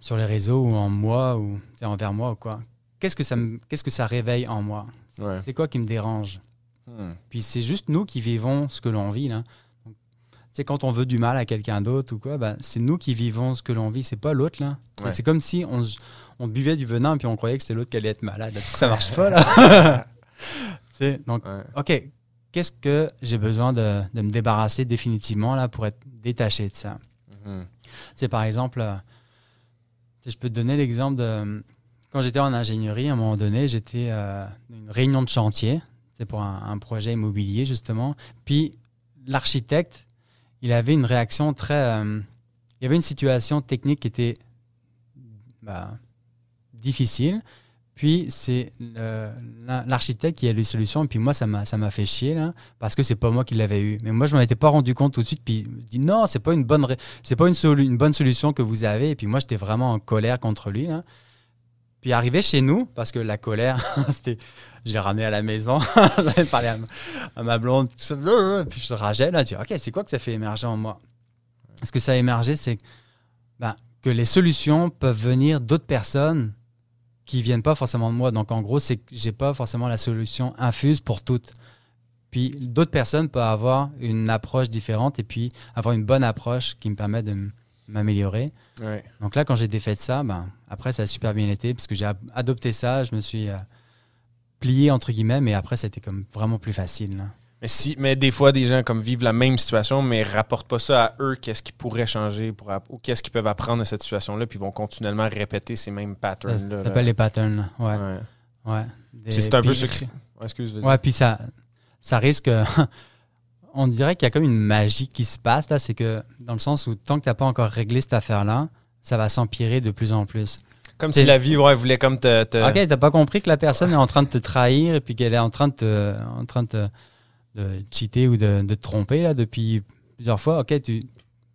sur les réseaux ou en moi ou envers moi ou quoi? Qu'est-ce que ça, me- qu'est-ce que ça réveille en moi? Ouais. C'est quoi qui me dérange? Hmm. Puis c'est juste nous qui vivons ce que l'on vit. Là. Donc, quand on veut du mal à quelqu'un d'autre ou quoi, ben, c'est nous qui vivons ce que l'on vit, c'est pas l'autre. là. Ouais. C'est comme si on, on buvait du venin puis on croyait que c'était l'autre qui allait être malade. Ça marche pas là. Donc, Ouais. OK, qu'est-ce que j'ai besoin de, de me débarrasser définitivement là pour être détaché de ça? C'est par exemple, euh, je peux te donner l'exemple de quand j'étais en ingénierie, à un moment donné, j'étais euh, dans une réunion de chantier, c'est pour un, projet immobilier justement. Puis l'architecte, il avait une réaction très, euh, il y avait une situation technique qui était bah, difficile. Puis c'est l'architecte qui a les solutions. Puis moi, ça m'a fait chier là, parce que c'est pas moi qui l'avais eu. Mais moi, je m'en étais pas rendu compte tout de suite. Puis il me dit non, c'est pas une bonne pas une, une bonne solution que vous avez. Et puis moi, j'étais vraiment en colère contre lui. là. Puis arrivé chez nous, parce que la colère, c'était, je l'ai ramené à la maison, j'avais parlé à ma, blonde, tout ça, puis je rageais là, dis, ok, c'est quoi que ça fait émerger en moi? Ce que ça a émergé, c'est ben, que les solutions peuvent venir d'autres personnes qui viennent pas forcément de moi. Donc en gros, c'est que j'ai pas forcément la solution infuse pour toutes. Puis d'autres personnes peuvent avoir une approche différente et puis avoir une bonne approche qui me permet de m'améliorer. Ouais. Donc là, quand j'ai défait ça, ben, après, ça a super bien été parce que j'ai adopté ça, je me suis euh, plié, entre guillemets, mais après, c'était comme vraiment plus facile. là. Mais, si, mais des fois, des gens comme vivent la même situation, mais rapportent pas ça à eux, qu'est-ce qui pourrait changer pour, ou qu'est-ce qu'ils peuvent apprendre de cette situation-là, puis vont continuellement répéter ces mêmes patterns-là. ça s'appelle les patterns. là. Ouais, Ouais. c'est un peu ça qui. Excuse. Ouais, puis ça, ça risque. on dirait qu'il y a comme une magie qui se passe là, c'est que dans le sens où tant que tu n'as pas encore réglé cette affaire-là, ça va s'empirer de plus en plus. Comme si la vie ouais, voulait comme te. te- Ok, t'as pas compris que la personne est en train de te trahir et puis qu'elle est en train de te, en train de, te- de cheater ou de, de te tromper là depuis plusieurs fois. Ok, tu,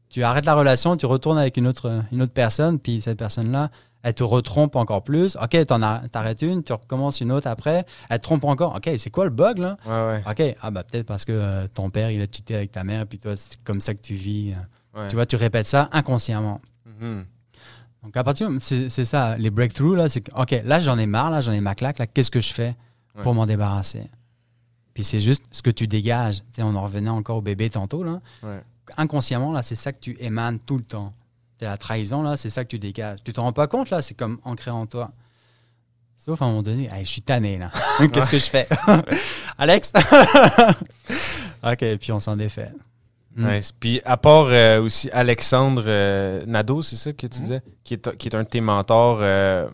tu arrêtes la relation, tu retournes avec une autre, une autre personne, puis cette personne-là, elle te retrompe encore plus. Ok, t'en ar- t'arrêtes une, tu recommences une autre après, elle te trompe encore. Ok, c'est quoi le bug là? Ouais, ouais. Ok, ah bah peut-être parce que euh, ton père il a cheaté avec ta mère, puis toi c'est comme ça que tu vis. ouais. Tu vois, tu répètes ça inconsciemment. Mhm. Donc à partir c'est c'est ça, les breakthroughs là, c'est ok, là j'en ai marre, là j'en ai ma claque, là qu'est-ce que je fais pour m'en débarrasser? Puis c'est juste ce que tu dégages. Tu sais, on en revenait encore au bébé tantôt là. Inconsciemment là, c'est ça que tu émanes tout le temps. C'est la trahison là, c'est ça que tu dégages. Tu t'en rends pas compte là, c'est comme ancré en toi. Sauf à un moment donné, je suis tanné là. qu'est-ce que je fais? Alex? Ok, puis on s'en défait. Mm. Nice. Puis à part euh, aussi Alexandre euh, Nadeau, c'est ça que tu disais, qui est, qui est un de tes mentors. euh,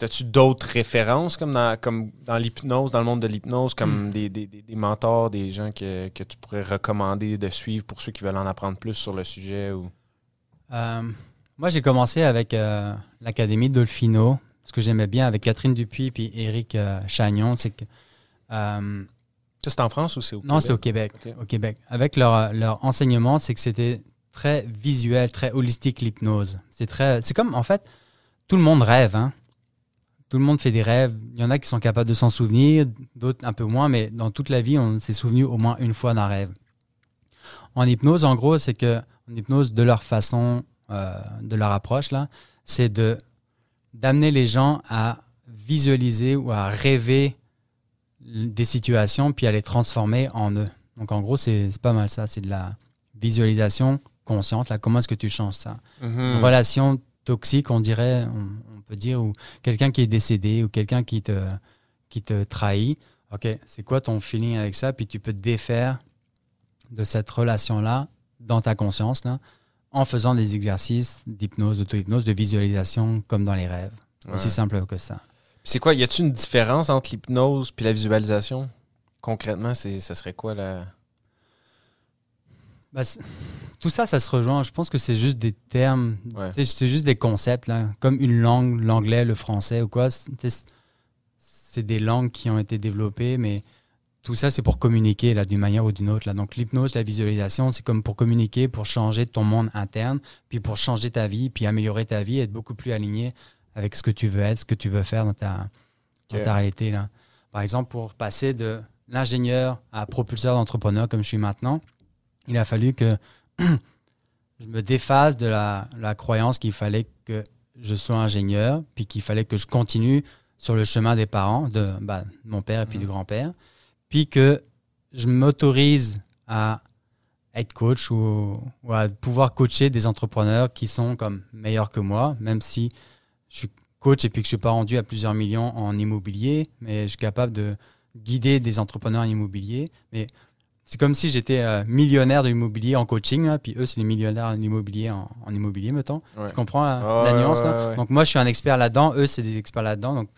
As-tu d'autres références comme dans, comme dans l'hypnose, dans le monde de l'hypnose, comme des, des, des- des mentors, des gens que, que tu pourrais recommander de suivre pour ceux qui veulent en apprendre plus sur le sujet ou... Euh, moi, j'ai commencé avec euh, l'Académie Dolfino. Ce que j'aimais bien avec Catherine Dupuis et Éric euh, Chagnon, c'est que. euh, Ça, c'est en France ou c'est au non, c'est au Québec? Québec. Au Québec. Avec leur, leur enseignement, c'est que c'était très visuel, très holistique, l'hypnose. C'est très. C'est comme, en fait, tout le monde rêve. Hein? Tout le monde fait des rêves. Il y en a qui sont capables de s'en souvenir, d'autres un peu moins, mais dans toute la vie, on s'est souvenu au moins une fois d'un rêve. en hypnose, en gros, c'est que en hypnose, de leur façon, euh, de leur approche, là, c'est de d'amener les gens à visualiser ou à rêver des situations puis à les transformer en eux. Donc en gros, c'est pas mal ça. C'est de la visualisation consciente. Là, comment est-ce que tu changes ça? Mhm. Une relation toxique, on dirait, on, on peut dire, ou quelqu'un qui est décédé ou quelqu'un qui te, qui te trahit. Ok, c'est quoi ton feeling avec ça? Puis tu peux te défaire de cette relation-là dans ta conscience là, en faisant des exercices d'hypnose, d'auto-hypnose, de visualisation comme dans les rêves. Ouais. Aussi simple que ça. C'est quoi, y a-t-il une différence entre l'hypnose puis la visualisation? Concrètement, c'est, ça serait quoi la. Bah, tout ça, ça se rejoint. Je pense que c'est juste des termes, Ouais. c'est juste des concepts, là, comme une langue, l'anglais, le français ou quoi. C'est des langues qui ont été développées, mais tout ça, c'est pour communiquer là, d'une manière ou d'une autre. Là. Donc l'hypnose, la visualisation, c'est comme pour communiquer, pour changer ton monde interne, puis pour changer ta vie, puis améliorer ta vie, être beaucoup plus aligné avec ce que tu veux être, ce que tu veux faire dans ta, dans ta réalité. Là. Par exemple, pour passer de l'ingénieur à propulseur d'entrepreneur comme je suis maintenant, il a fallu que je me défasse de la, la croyance qu'il fallait que je sois ingénieur, puis qu'il fallait que je continue sur le chemin des parents, de bah, mon père et puis Mhm. du grand-père, puis que je m'autorise à être coach ou, ou à pouvoir coacher des entrepreneurs qui sont comme meilleurs que moi, même si je suis coach et puis que je suis pas rendu à plusieurs millions en immobilier, mais je suis capable de guider des entrepreneurs en immobilier. Mais c'est comme si j'étais euh, millionnaire de l'immobilier en coaching, là, puis eux, c'est les millionnaires en immobilier en, en immobilier, mettons. Ouais. Tu comprends la, nuance ouais, là? ouais. Donc moi, je suis un expert là-dedans, eux, c'est des experts là-dedans. Donc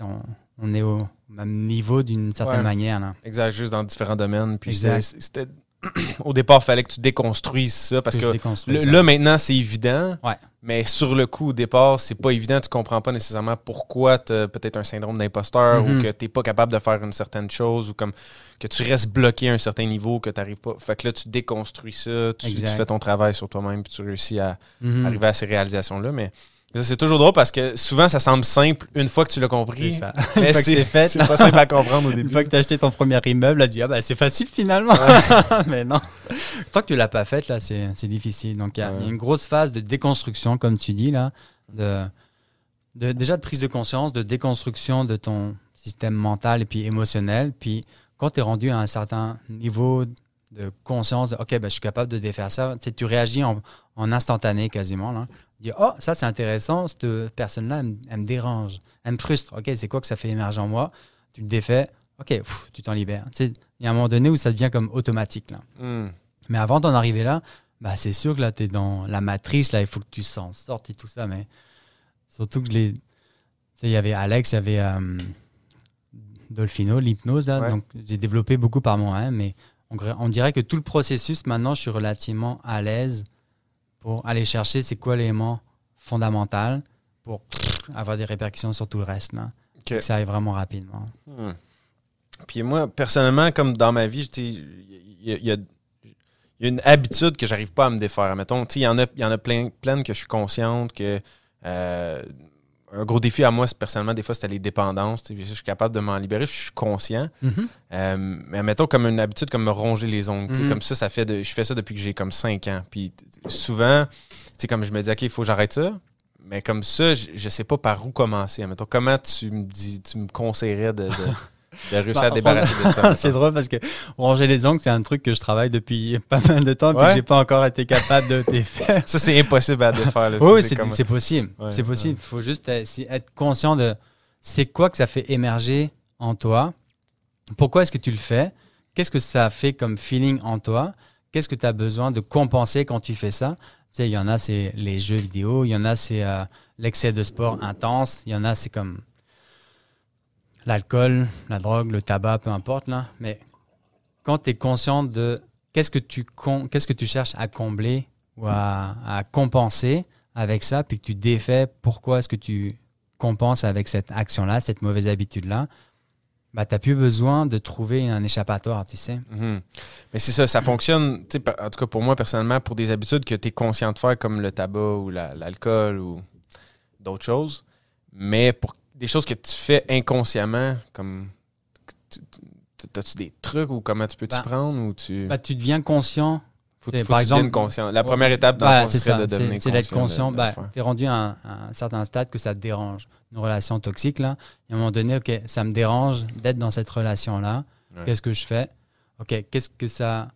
on, on est au même niveau d'une certaine Ouais. manière. Là. Exact, juste dans différents domaines. Puis c'était-. Au départ, il fallait que tu déconstruises ça parce Que je que déconstruis le- ça. là, maintenant, c'est évident. Ouais. Mais sur le coup, au départ, c'est pas évident. Tu comprends pas nécessairement pourquoi tu as peut-être un syndrome d'imposteur Mhm. ou que tu pas capable de faire une certaine chose ou comme que tu restes bloqué à un certain niveau, que tu n'arrives pas. Fait que là, tu déconstruis ça, tu, fais ton travail sur toi-même puis tu réussis à Mhm. arriver à ces réalisations-là. Mais c'est toujours drôle parce que souvent, ça semble simple une fois que tu l'as compris. Ça. Mais Une fois que c'est fait, c'est pas simple à comprendre au Une fois que tu as acheté ton premier immeuble, tu dis ah bah, c'est facile finalement. Mais non. Tant que tu l'as pas fait, là, c'est c'est difficile. Donc il y, a Ouais. une grosse phase de déconstruction, comme tu dis, là. De, de- déjà de prise de conscience, de déconstruction de ton système mental et puis émotionnel. Puis quand tu es rendu à un certain niveau de conscience, de, OK, ben, je suis capable de défaire ça, tu réagis en, en instantané quasiment. Là. Dis, oh, ça c'est intéressant, cette personne-là, elle, me- elle me dérange, elle me frustre. OK, c'est quoi que ça fait émerger en moi? Tu le défais, OK, pff, tu t'en libères. Tu sais, il y a un moment donné où ça devient comme automatique. Là. Hmm. Mais avant d'en arriver là, bah, c'est sûr que là, tu es dans la matrice, là, il faut que tu s'en sortes et tout ça. Mais surtout que je l'ai. tu sais, Il y avait Alex, il y avait euh, Dolphino, l'hypnose. là. Ouais. Donc, j'ai développé beaucoup par moi-même. Mais on, gra- on dirait que tout le processus, maintenant, je suis relativement à l'aise pour aller chercher c'est quoi l'élément fondamental pour avoir des répercussions sur tout le reste. Là. Que ça aille vraiment rapidement. Hmm. Puis moi, personnellement, comme dans ma vie, il y, a- y y une habitude que j'arrive pas à me défaire. Mettons, il y en a, y en a plein, plein que je suis consciente que euh, un gros défi à moi, personnellement, des fois, c'était les dépendances. Je suis capable de m'en libérer, je suis conscient. Euh, mais mettons comme une habitude comme me ronger les ongles. Mhm. Comme ça, ça fait de, je fais ça depuis que j'ai comme 5 ans. Puis souvent, comme je me dis, OK, il faut que j'arrête ça. Mais comme ça, je, je sais pas par où commencer. Mettons, comment tu me dis, tu me conseillerais de, de, réussir Bah, à débarrasser de ça? c'est drôle parce que ranger les ongles, c'est un truc que je travaille depuis pas mal de temps et Ouais. que j'ai pas encore été capable de défaire. Ça, c'est impossible à défaire. là. Oui, c'est comme- possible. Ouais, c'est possible. Il faut juste euh, être conscient de c'est quoi que ça fait émerger en toi. Pourquoi est-ce que tu le fais? Qu'est-ce que ça fait comme feeling en toi? Qu'est-ce que tu as besoin de compenser quand tu fais ça? Tu sais, il y en a, c'est les jeux vidéo. Il y en a, c'est euh, l'excès de sport intense. Il y en a, c'est comme l'alcool, la drogue, le tabac, peu importe. Là. Mais quand tu es conscient de qu'est-ce que tu que tu cherches à combler ou à, compenser avec ça, puis que tu défais pourquoi est-ce que tu compenses avec cette action-là, cette mauvaise habitude-là, bah, tu n'as plus besoin de trouver un échappatoire, tu sais. Mhm. Mais c'est ça, ça fonctionne, en tout cas pour moi personnellement, pour des habitudes que tu es conscient de faire, comme le tabac ou la- l'alcool ou d'autres choses. Mais pour des choses que tu fais inconsciemment, comme tu, tu- As-tu des trucs ou comment tu peux t'y Ben, prendre ou tu. Bah, tu deviens conscient. faut, faut par que tu deviennes exemple- conscient. La première étape dans fond, c'est de devenir c'est d'être conscient. tu es rendu à un, à un certain stade que ça te dérange. Une relation toxique, là. Et à un moment donné, OK, ça me dérange d'être dans cette relation-là. Ouais. Qu'est-ce que je fais? OK, qu'est-ce que ça,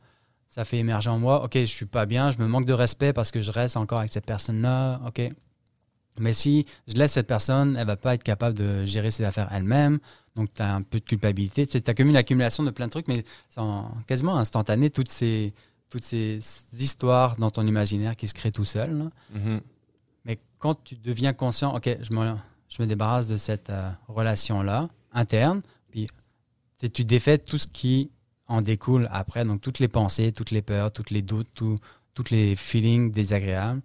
ça fait émerger en moi? OK, je suis pas bien, je me manque de respect parce que je reste encore avec cette personne-là. OK. Mais si je laisse cette personne, elle va pas être capable de gérer ses affaires elle-même. Donc, tu as un peu de culpabilité. Tu as comme une accumulation de plein de trucs, mais c'est en- quasiment instantané, toutes ces, toutes ces histoires dans ton imaginaire qui se créent tout seul. Mhm. Mais quand tu deviens conscient, OK, je me, je me débarrasse de cette euh, relation-là, interne, puis tu défais tout ce qui en découle après, donc toutes les pensées, toutes les peurs, tous les doutes, tout, toutes les feelings désagréables,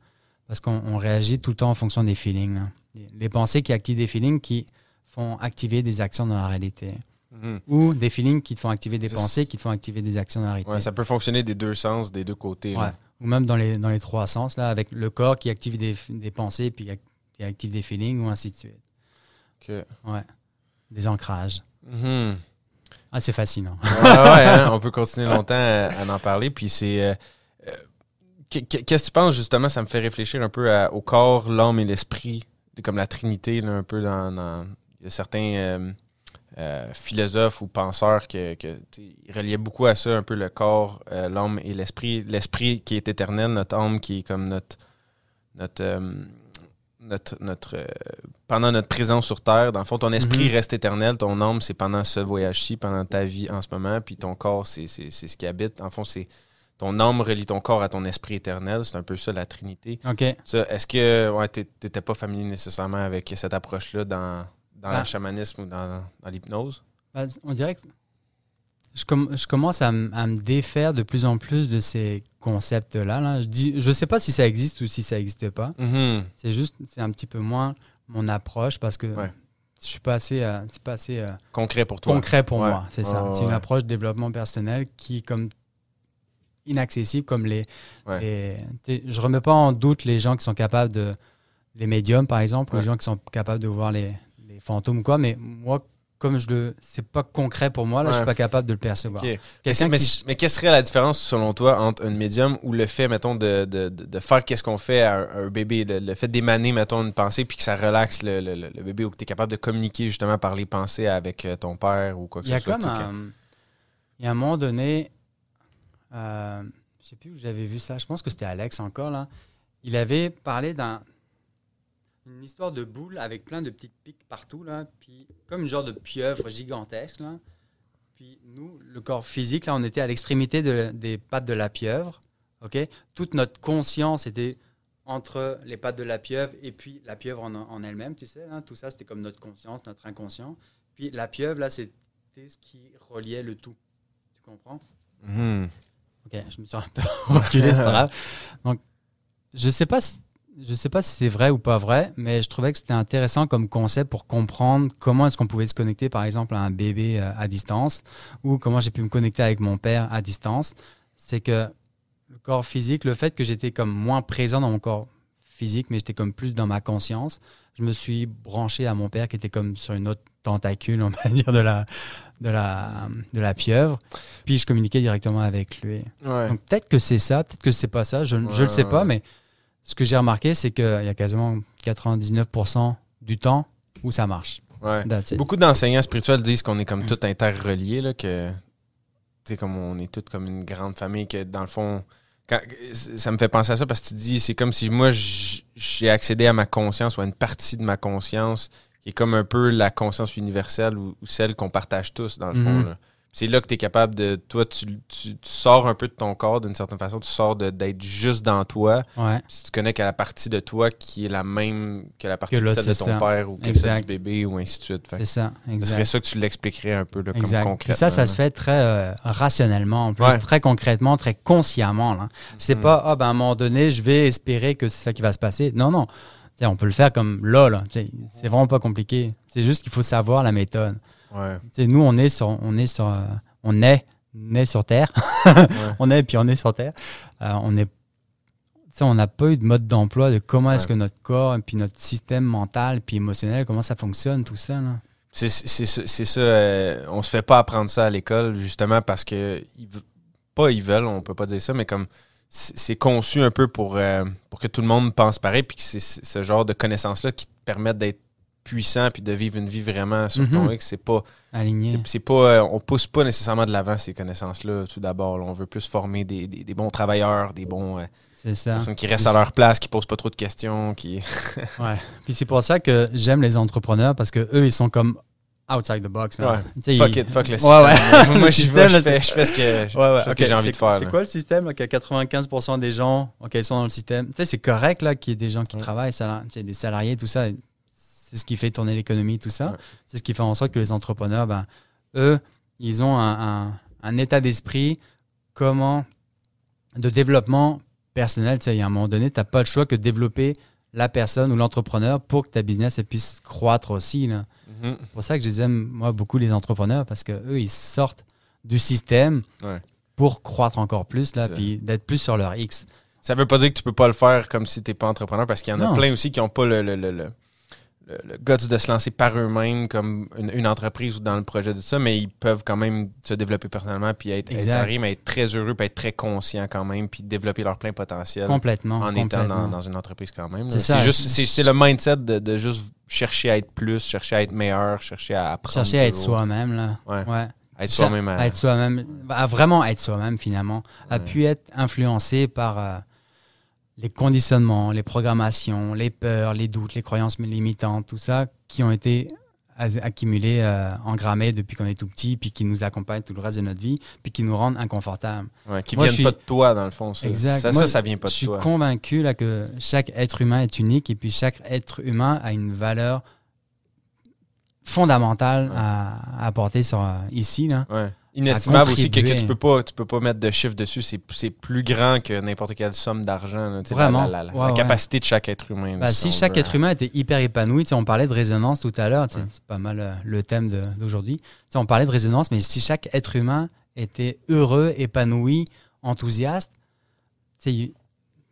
parce qu'on on réagit tout le temps en fonction des feelings. là. Les- pensées qui activent des feelings qui font activer des actions dans la réalité. Mhm. Ou des feelings qui te font activer des pensées qui te font activer des actions dans la réalité. Ouais, ça peut fonctionner des deux sens, des deux côtés. Ouais. Ou même dans les, dans les trois sens, là, avec le corps qui active des, des pensées puis qui active des feelings, ou ainsi de suite. Ouais. Des ancrages. Mhm. Ah, c'est fascinant. Ouais, ouais, hein, on peut continuer longtemps à, à en parler. Puis c'est. euh, Qu'est-ce que tu penses, justement, ça me fait réfléchir un peu à- au corps, l'âme et l'esprit, comme la Trinité, là, un peu dans. dans- il y a certains euh, euh, philosophes ou penseurs que, que, reliaient beaucoup à ça, un peu le corps, euh, l'âme et l'esprit. L'esprit qui est éternel, notre âme qui est comme notre. notre notre, notre, euh, pendant notre présence sur Terre, dans le fond, ton esprit Mhm. reste éternel, ton âme, c'est pendant ce voyage-ci, pendant ta vie en ce moment, puis ton corps, c'est c'est- c'est ce qui habite. En fond, c'est ton âme relie ton corps à ton esprit éternel. C'est un peu ça, la Trinité. OK. Est-ce que ouais, tu n'étais pas familier nécessairement avec cette approche-là dans, dans Ah. le chamanisme ou dans, dans l'hypnose? Ben, on dirait que je, com- je commence à, me défaire de plus en plus de ces concepts-là. là. Je dis, je sais pas si ça existe ou si ça n'existe pas. Mhm. C'est juste, c'est un petit peu moins mon approche parce que Ouais. je suis pas assez, euh, c'est pas assez euh, Concret pour toi. concret pour Ouais. moi. C'est ça. Ouais, c'est une approche de développement personnel qui, comme inaccessible, comme les. Ouais. les- je remets pas en doute les gens qui sont capables de. Les médiums, par exemple, ou les gens qui sont capables de voir les, les fantômes quoi, mais moi, comme je le. C'est pas concret pour moi, là, je Ouais. suis pas capable de le percevoir. Ok. Mais, qui- mais qu'est-ce serait la différence, selon toi, entre un médium ou le fait, mettons, de, de, de- faire qu'est-ce qu'on fait à un, un bébé, le, le fait d'émaner, mettons, une pensée, puis que ça relaxe le, le- bébé, ou que tu es capable de communiquer justement par les pensées avec euh, ton père ou quoi que ce soit. il y a un moment donné, euh, je sais plus où j'avais vu ça, je pense que c'était Alex encore là. Il avait parlé d'un une histoire de boule avec plein de petites piques partout là, puis comme une genre de pieuvre gigantesque là. Puis nous, le corps physique là, on était à l'extrémité de- des pattes de la pieuvre, ok? Toute notre conscience était entre les pattes de la pieuvre et puis la pieuvre en, elle-même, tu sais. là. tout ça, c'était comme notre conscience, notre inconscient. Puis la pieuvre là, c'était ce qui reliait le tout. Tu comprends? Mhm. Ok, je me suis un peu reculé, c'est pas grave. Donc, je sais pas si, sais pas si c'est vrai ou pas vrai, mais je trouvais que c'était intéressant comme concept pour comprendre comment est-ce qu'on pouvait se connecter, par exemple, à un bébé euh, à distance, ou comment j'ai pu me connecter avec mon père à distance. C'est que le corps physique, le fait que j'étais comme moins présent dans mon corps physique, mais j'étais comme plus dans ma conscience, je me suis branché à mon père qui était comme sur une autre tentacule, on va dire, de la, de la, de la pieuvre. Puis je communiquais directement avec lui. Ouais. Donc peut-être que c'est ça, peut-être que c'est pas ça, je ne le sais pas, mais ce que j'ai remarqué, c'est qu'il y a quasiment 99% du temps où ça marche. Beaucoup d'enseignants spirituels disent qu'on est comme tout interreliés, là, que comme on est tous comme une grande famille, que dans le fond, quand- ça me fait penser à ça parce que tu dis, c'est comme si moi, j'ai accédé à ma conscience ou à une partie de ma conscience qui est comme un peu la conscience universelle ou, ou celle qu'on partage tous, dans le fond. Mhm. là. C'est là que tu es capable de. Toi, tu, tu- tu sors un peu de ton corps d'une certaine façon, tu sors d'être juste dans toi. Ouais, tu connais qu'à la partie de toi qui est la même que la partie Que de celle de ton ça. père ou que celle Exact. du bébé ou ainsi de suite. C'est ça, ce serait exact. ça que tu l'expliquerais un peu là, comme Exact. concrètement. Puis ça, ça se fait très euh, rationnellement, en plus, Ouais. très concrètement, très consciemment. C'est Mhm. pas, ah ben à un moment donné, je vais espérer que c'est ça qui va se passer. Non, non. On peut le faire comme là, là. C'est vraiment pas compliqué. C'est juste qu'il faut savoir la méthode. Ouais. Nous, on est sur, on est sur, euh, on est né sur Terre. ouais. on est puis on est sur Terre. Euh, on est, on n'a pas eu de mode d'emploi de comment est-ce que notre corps puis notre système mental puis émotionnel, comment ça fonctionne, tout ça. Là. C'est c'est ça. c'est ça, euh, on se fait pas apprendre ça à l'école, justement, parce que. pas ils veulent, on peut pas dire ça, mais comme. C'est conçu un peu pour, euh, pour que tout le monde pense pareil, puis que c'est ce genre de connaissances-là qui te permettent d'être puissant puis de vivre une vie vraiment sur ton Mhm. X. C'est pas. Aligné. C'est pas, euh, on pousse pas nécessairement de l'avant ces connaissances-là, tout d'abord. là. On veut plus former des, des- des bons travailleurs, des bons euh, C'est ça. personnes qui restent à leur place, qui posent pas trop de questions, qui. Ouais. Puis c'est pour ça que j'aime les entrepreneurs parce que eux, ils sont comme outside the box. là. Ouais. Fuck ils- it, fuck le Ouais, système. ouais. Moi, moi, Le je, système, je là, fais, c'est- je fais ce que, que j'ai envie de faire. C'est là. quoi le système? là, que 95% des gens, ok, ils sont dans le système? Tu sais, c'est correct là qu'il y ait des gens qui travaillent, des salariés, tout ça. C'est ce qui fait tourner l'économie, tout ça. Ouais. C'est ce qui fait en sorte que les entrepreneurs, ben, eux, ils ont un, un- un état d'esprit, comment, de développement personnel. Tu sais, il y a un moment donné, tu n'as pas le choix que de développer la personne ou l'entrepreneur pour que ta business puisse croître aussi. Là. Mhm. C'est pour ça que je les aime, moi, beaucoup, les entrepreneurs, parce que eux, ils sortent du système Ouais. pour croître encore plus, là, puis d'être plus sur leur X. Ça veut pas dire que tu peux pas le faire comme si t'es pas entrepreneur, parce qu'il y en a plein aussi qui ont pas le, le, le, le, le- le guts de se lancer par eux-mêmes comme une, une entreprise ou dans le projet de ça, mais ils peuvent quand même se développer personnellement puis être, être salariés, mais être très heureux puis être très conscients quand même puis développer leur plein potentiel Complètement. en étant dans, dans une entreprise quand même. C'est juste c'est le mindset de, de juste chercher à être plus, chercher à être meilleur, chercher à apprendre. Chercher à être soi-même, là. Ouais. Ouais. Être soi-même. à- à être soi-même, à vraiment être soi-même finalement, à Ouais. pu être influencé par euh, les conditionnements, les programmations, les peurs, les doutes, les croyances limitantes, tout ça qui ont été accumulés, euh, engrammés depuis qu'on est tout petit, puis qui nous accompagnent tout le reste de notre vie, puis qui nous rendent inconfortables. ouais, qui Moi, viennent je suis- pas de toi, dans le fond. Ça, Exact. ça, Moi, ça, ça vient pas Je de suis toi. convaincu là, que chaque être humain est unique et puis chaque être humain a une valeur fondamentale Ouais. à, à apporter sur, euh, ici. Là. Ouais. Inestimable aussi que, tu peux pas tu peux pas mettre de chiffre dessus, c'est c'est plus grand que n'importe quelle somme d'argent. Vraiment. La, la- la Ouais, ouais. capacité de chaque être humain. Bah, si chaque veut. être humain était hyper épanoui, on parlait de résonance tout à l'heure, Ouais. c'est pas mal euh, le thème d'aujourd'hui. On parlait de résonance, mais si chaque être humain était heureux, épanoui, enthousiaste,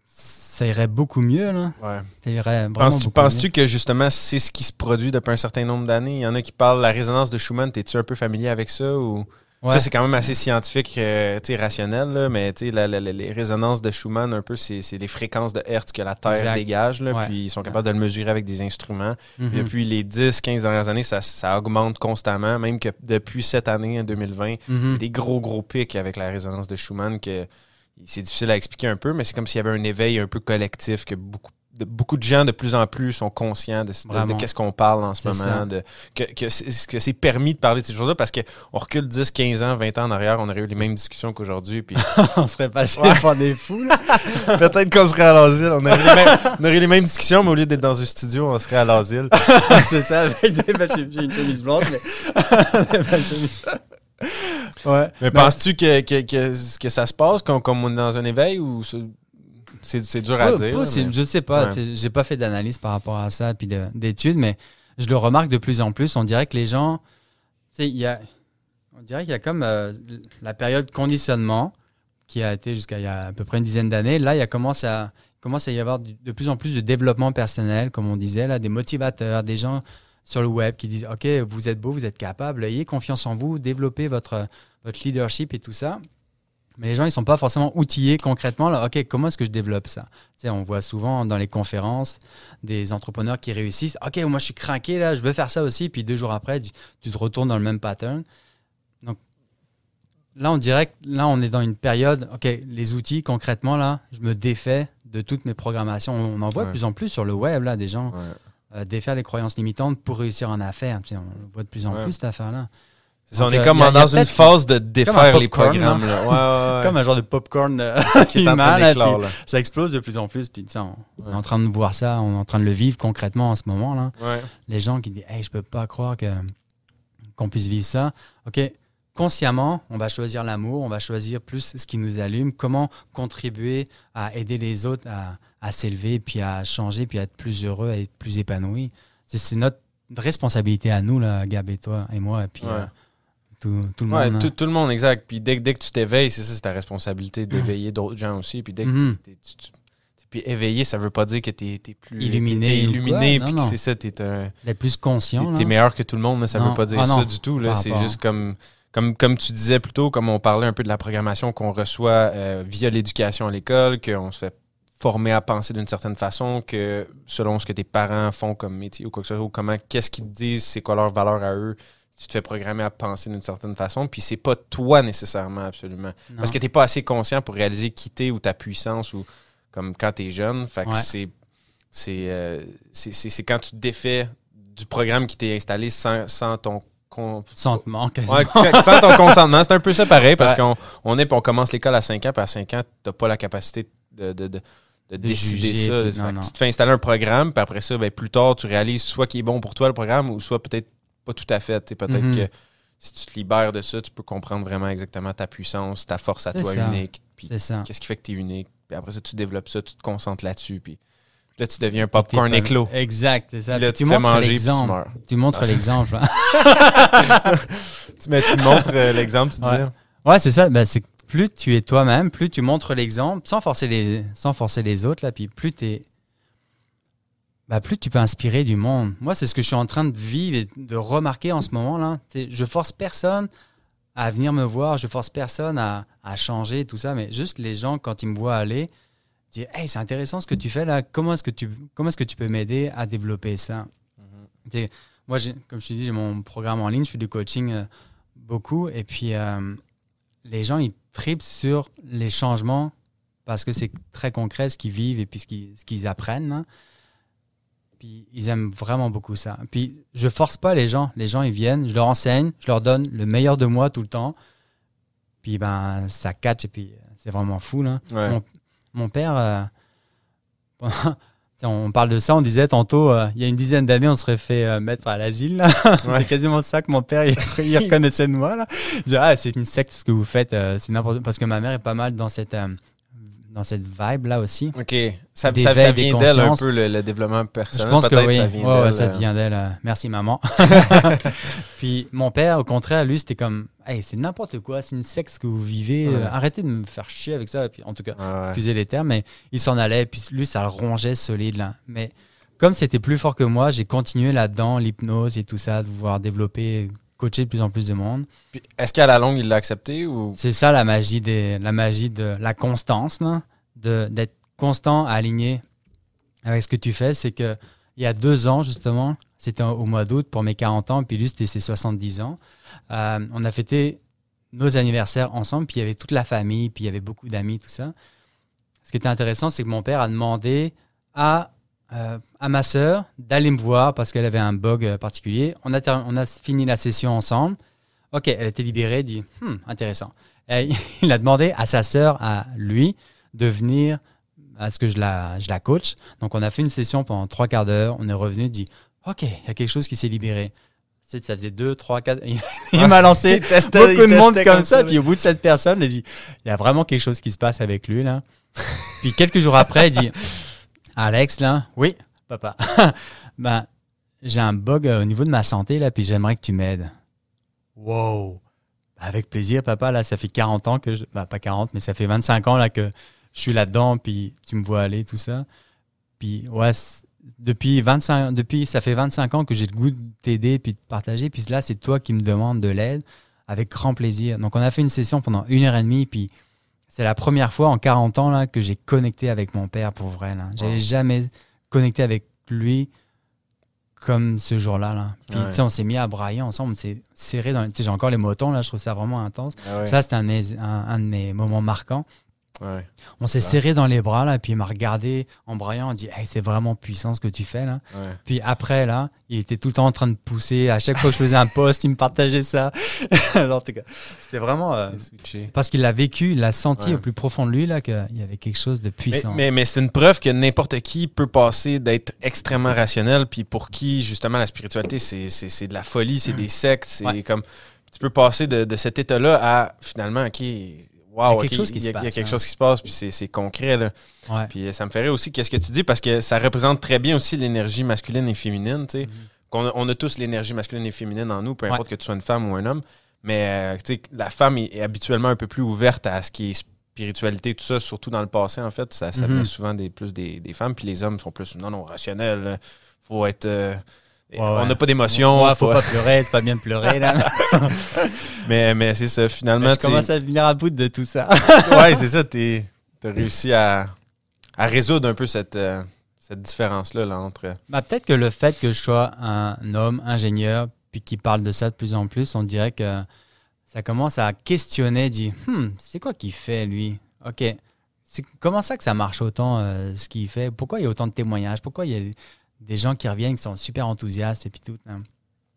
ça irait beaucoup mieux. Là. Ouais. Penses-tu penses-tu que justement c'est ce qui se produit depuis un certain nombre d'années? Il y en a qui parlent de la résonance de Schumann. T'es-tu un peu familier avec ça? ou Ouais. Ça, c'est quand même assez scientifique, euh, tu sais, rationnel, là, mais tu sais, la- la- les résonances de Schumann, un peu, c'est les fréquences de Hertz que la Terre Exact. dégage, là, Ouais. puis ils sont capables de le mesurer avec des instruments. Mhm. Puis Depuis les 10-15 dernières années, ça, ça augmente constamment, même que depuis cette année, en 2020, Mhm. des gros, gros pics avec la résonance de Schumann que c'est difficile à expliquer un peu, mais c'est comme s'il y avait un éveil un peu collectif que beaucoup de, beaucoup de gens de plus en plus sont conscients de, de- qu'est-ce qu'on parle en ce moment, ça. de, que, que c'est que c'est permis de parler de ces choses-là parce qu'on recule 10, 15 ans, 20 ans en arrière, on aurait eu les mêmes discussions qu'aujourd'hui. Puis on serait passé Ouais. des fous. là. peut-être qu'on serait à l'asile. On, on aurait les mêmes discussions, mais au lieu d'être dans un studio, on serait à l'asile. c'est ça, j'ai une chemise blanche, mais. ouais. Mais penses-tu que, que, que, que ça se passe comme, comme on est dans un éveil ou c'est- dur à Ouais, dire? possible, mais- Je sais pas. Ouais. J'ai pas fait d'analyse par rapport à ça puis de- d'études, mais je le remarque de plus en plus. On dirait que les gens, tu sais, il y a, on dirait qu'il y a comme euh, la période conditionnement qui a été jusqu'à il y a à peu près une dizaine d'années. Là, il y a commencé à commence à y avoir de plus en plus de développement personnel, comme on disait là, des motivateurs, des gens sur le web qui disent OK, vous êtes beau, vous êtes capable, ayez confiance en vous, développez votre votre leadership et tout ça. Mais les gens, ils sont pas forcément outillés concrètement. Là, OK, comment est-ce que je développe ça? Tu sais, on voit souvent dans les conférences des entrepreneurs qui réussissent. OK, moi, je suis craqué, là, je veux faire ça aussi. Puis deux jours après, tu, tu te retournes dans le même pattern. Donc, là, on dirait que là, on est dans une période. OK, les outils, concrètement, là, je me défais de toutes mes programmations. On en voit Ouais. de plus en plus sur le web, là, des gens Ouais. euh, défaire les croyances limitantes pour réussir en affaires. On voit de plus en Ouais. plus, cette affaire-là. On est euh, comme dans une phase de défaire les programmes. Comme un genre de popcorn euh, qui est là. ça explose de plus en plus. Puis, on, est en train de voir ça, on est en train de le vivre concrètement en ce moment. là. Les gens qui disent hey, Je peux pas croire que, qu'on puisse vivre ça. OK, consciemment, on va choisir l'amour, on va choisir plus ce qui nous allume, comment contribuer à aider les autres à, à s'élever, puis à changer, puis à être plus heureux, à être plus épanoui. C'est, c'est notre responsabilité à nous, là, Gab et toi et moi, et puis Ouais. euh, tout, tout le Ouais, monde. tout, hein. tout le monde, exact. Puis dès, que- dès que tu t'éveilles, c'est ça, c'est ta responsabilité d'éveiller d'autres gens aussi. Puis dès que Mhm. t'es- tu, tu- Puis éveillé, ça veut pas dire que t'es es plus Illuminé t'es illuminé, puis c'est ça, t'es un. D'être plus conscient. T'es là. meilleur que tout le monde, là, ça Non. veut pas dire Ah ça du tout. C'est juste comme, comme, comme tu disais plus tôt, comme on parlait un peu de la programmation qu'on reçoit euh, via l'éducation à l'école, qu'on se fait former à penser d'une certaine façon, que selon ce que tes parents font comme métier ou quoi que ce soit, ou comment, qu'est-ce qu'ils te disent, c'est quoi leur valeur à eux, tu te fais programmer à penser d'une certaine façon, puis c'est pas toi nécessairement, absolument. Non. Parce que t'es pas assez conscient pour réaliser qui t'es ou ta puissance ou comme quand t'es jeune. Fait que Ouais. c'est, c'est, euh, c'est, c'est- c'est quand tu te défais du programme qui t'est installé sans, sans ton con- Sans. Ouais, ton consentement. C'est un peu ça pareil parce Ouais. qu'on on est, puis on commence l'école à 5 ans, puis à 5 ans, t'as pas la capacité de, de, de, de décider juger, ça. puis Fait non, que non. Tu te fais installer un programme, puis après ça, ben, plus tard, tu réalises soit qu'il est bon pour toi le programme, ou soit peut-être pas tout à fait. Peut-être Mhm. que si tu te libères de ça, tu peux comprendre vraiment exactement ta puissance, ta force à toi ça. unique, puis C'est ça. qu'est-ce qui fait que tu es unique. Puis après ça, tu développes ça, tu te concentres là-dessus, puis là, tu deviens un popcorn pas- éclos. Exact, c'est ça. Puis là, Puis tu tu montres manger, puis tu meurs. Tu montres Ah, l'exemple. hein. Tu, mais tu montres euh, l'exemple, tu Ouais. disais. Ouais, c'est ça. Ben, c'est plus tu es toi-même, plus tu montres l'exemple, sans forcer les, sans forcer les autres, là, puis plus tu bah, plus tu peux inspirer du monde. Moi, c'est ce que je suis en train de vivre et de remarquer en ce moment. là. Tu sais, Je force personne à venir me voir, je force personne à, à changer, tout ça, mais juste les gens, quand ils me voient aller, disent Hey, c'est intéressant ce que tu fais là, comment est-ce que tu, comment est-ce que tu peux m'aider à développer ça? Sais, Moi, comme je te dis, j'ai mon programme en ligne, je fais du coaching euh, beaucoup, et puis euh, les gens, ils tripent sur les changements parce que c'est très concret ce qu'ils vivent et puis ce qu'ils, ce qu'ils apprennent. hein. Puis ils aiment vraiment beaucoup ça. Puis je force pas les gens. Les gens, ils viennent, je leur enseigne, je leur donne le meilleur de moi tout le temps. Puis ben, ça catch et puis euh, c'est vraiment fou. Là. Ouais. Mon, mon père, euh, on parle de ça, on disait tantôt, euh, il y a une dizaine d'années, on serait fait euh, mettre à l'asile. Ouais. c'est quasiment ça que mon père, il, il reconnaissait de moi. Là. Il disait, ah, c'est une secte ce que vous faites, c'est n'importe Parce que ma mère est pas mal dans cette, dans cette vibe-là aussi. OK. Ça, vient d'elle un peu, le, le développement Je personnel. pense que oui, ça vient Ouais, ouais, d'elle, ça euh, vient d'elle. euh, merci maman. Puis mon père, au contraire, lui, c'était comme, hey, c'est n'importe quoi, c'est une ce que vous vivez, Ouais. euh, arrêtez de me faire chier avec ça. Puis, en tout cas, excusez les termes, mais il s'en allait, puis lui, ça le rongeait solide là. Mais comme c'était plus fort que moi, j'ai continué là-dedans, l'hypnose et tout ça, de pouvoir développer, coacher de plus en plus de monde. Est-ce qu'à la longue, il l'a accepté ou? C'est ça la magie, des, la magie de la constance, d'être constant, aligné avec ce que tu fais. C'est que il y a deux ans, justement, c'était au mois d'août pour mes 40 ans, puis lui, c'était ses 70 ans. Euh, on a fêté nos anniversaires ensemble, puis il y avait toute la famille, puis il y avait beaucoup d'amis, tout ça. Ce qui était intéressant, c'est que mon père a demandé à, euh, à ma sœur d'aller me voir parce qu'elle avait un bug euh, particulier. On a, on a fini la session ensemble. Ok, elle était libérée, dit Hmm, intéressant. Et il a demandé à sa sœur, à lui, de venir à ce que je la, je la coach. Donc, on a fait une session pendant trois quarts d'heure. On est revenu, dit Ok, il y a quelque chose qui s'est libéré. Ça faisait deux, trois, quatre. Il m'a lancé Il testait- beaucoup de monde comme comme ça. ça, Puis au bout de cette personne, il dit Il y a vraiment quelque chose qui se passe avec lui, là. puis quelques jours après, il dit Alex, là, oui, papa. ben, j'ai un bug euh, au niveau de ma santé, là, puis j'aimerais que tu m'aides. Wow! Avec plaisir, papa. Là, ça fait 40 ans que je. Bah, pas 40, mais ça fait 25 ans là, que je suis là-dedans, puis tu me vois aller, tout ça. Puis, ouais, depuis 25, depuis, ça fait 25 ans que j'ai le goût de t'aider, puis de partager. Puis là, c'est toi qui me demandes de l'aide, avec grand plaisir. Donc, on a fait une session pendant une heure et demie, puis c'est la première fois en 40 ans là, que j'ai connecté avec mon père pour vrai. Là. J'avais Wow. jamais connecté avec lui comme ce jour-là. Là. Puis, Ouais. on s'est mis à brailler ensemble, on s'est serré dans. sais, J'ai encore les motons, là, je trouve ça vraiment intense. Ah ouais. Ça, c'était un- un de mes moments marquants. Ouais. On s'est serré dans les bras, là, puis il m'a regardé en braillant, on dit hey, C'est vraiment puissant ce que tu fais, là. Ouais. Puis après, là, il était tout le temps en train de pousser. À chaque fois que je faisais un post, il me partageait ça. en tout cas, c'était vraiment. euh, parce qu'il l'a vécu, il l'a senti Ouais. au plus profond de lui, là, qu'il y avait quelque chose de puissant. mais, mais c'est une preuve que n'importe qui peut passer d'être extrêmement rationnel, puis pour qui, justement, la spiritualité, c'est, de la folie, c'est des sectes, c'est Ouais. comme... Tu peux passer de, de cet état-là à, finalement, OK, wow, quelque chose qui il y a, se il y a passe, quelque hein. chose qui se passe, puis c'est, concret, là. Ouais. Puis euh, ça me ferait aussi qu'est-ce que tu dis, parce que ça représente très bien aussi l'énergie masculine et féminine, tu sais. Mhm. qu'on a, on a tous l'énergie masculine et féminine en nous, peu Ouais. importe que tu sois une femme ou un homme. Mais euh, tu sais, la femme est, est habituellement un peu plus ouverte à ce qui est spiritualité, tout ça, surtout dans le passé, en fait, ça, ça Mhm. venait souvent des, plus des, des femmes, puis les hommes sont plus, non, non, rationnels, faut être... euh, on n'a pas d'émotion, Ouais, faut faut- pas pleurer, c'est pas bien de pleurer là. mais, mais c'est ça, finalement, je tu sais- commence à venir à bout de tout ça. ouais, c'est ça. Tu as réussi à, à résoudre un peu cette, euh, cette différence-là là, entre. Bah, peut-être que le fait que je sois un homme ingénieur puis qui parle de ça de plus en plus, on dirait que ça commence à questionner, dit Hmm, c'est quoi qu'il fait lui? Ok, c'est comment ça que ça marche autant euh, ce qu'il fait? Pourquoi il y a autant de témoignages? Pourquoi il y a des gens qui reviennent qui sont super enthousiastes et puis tout là?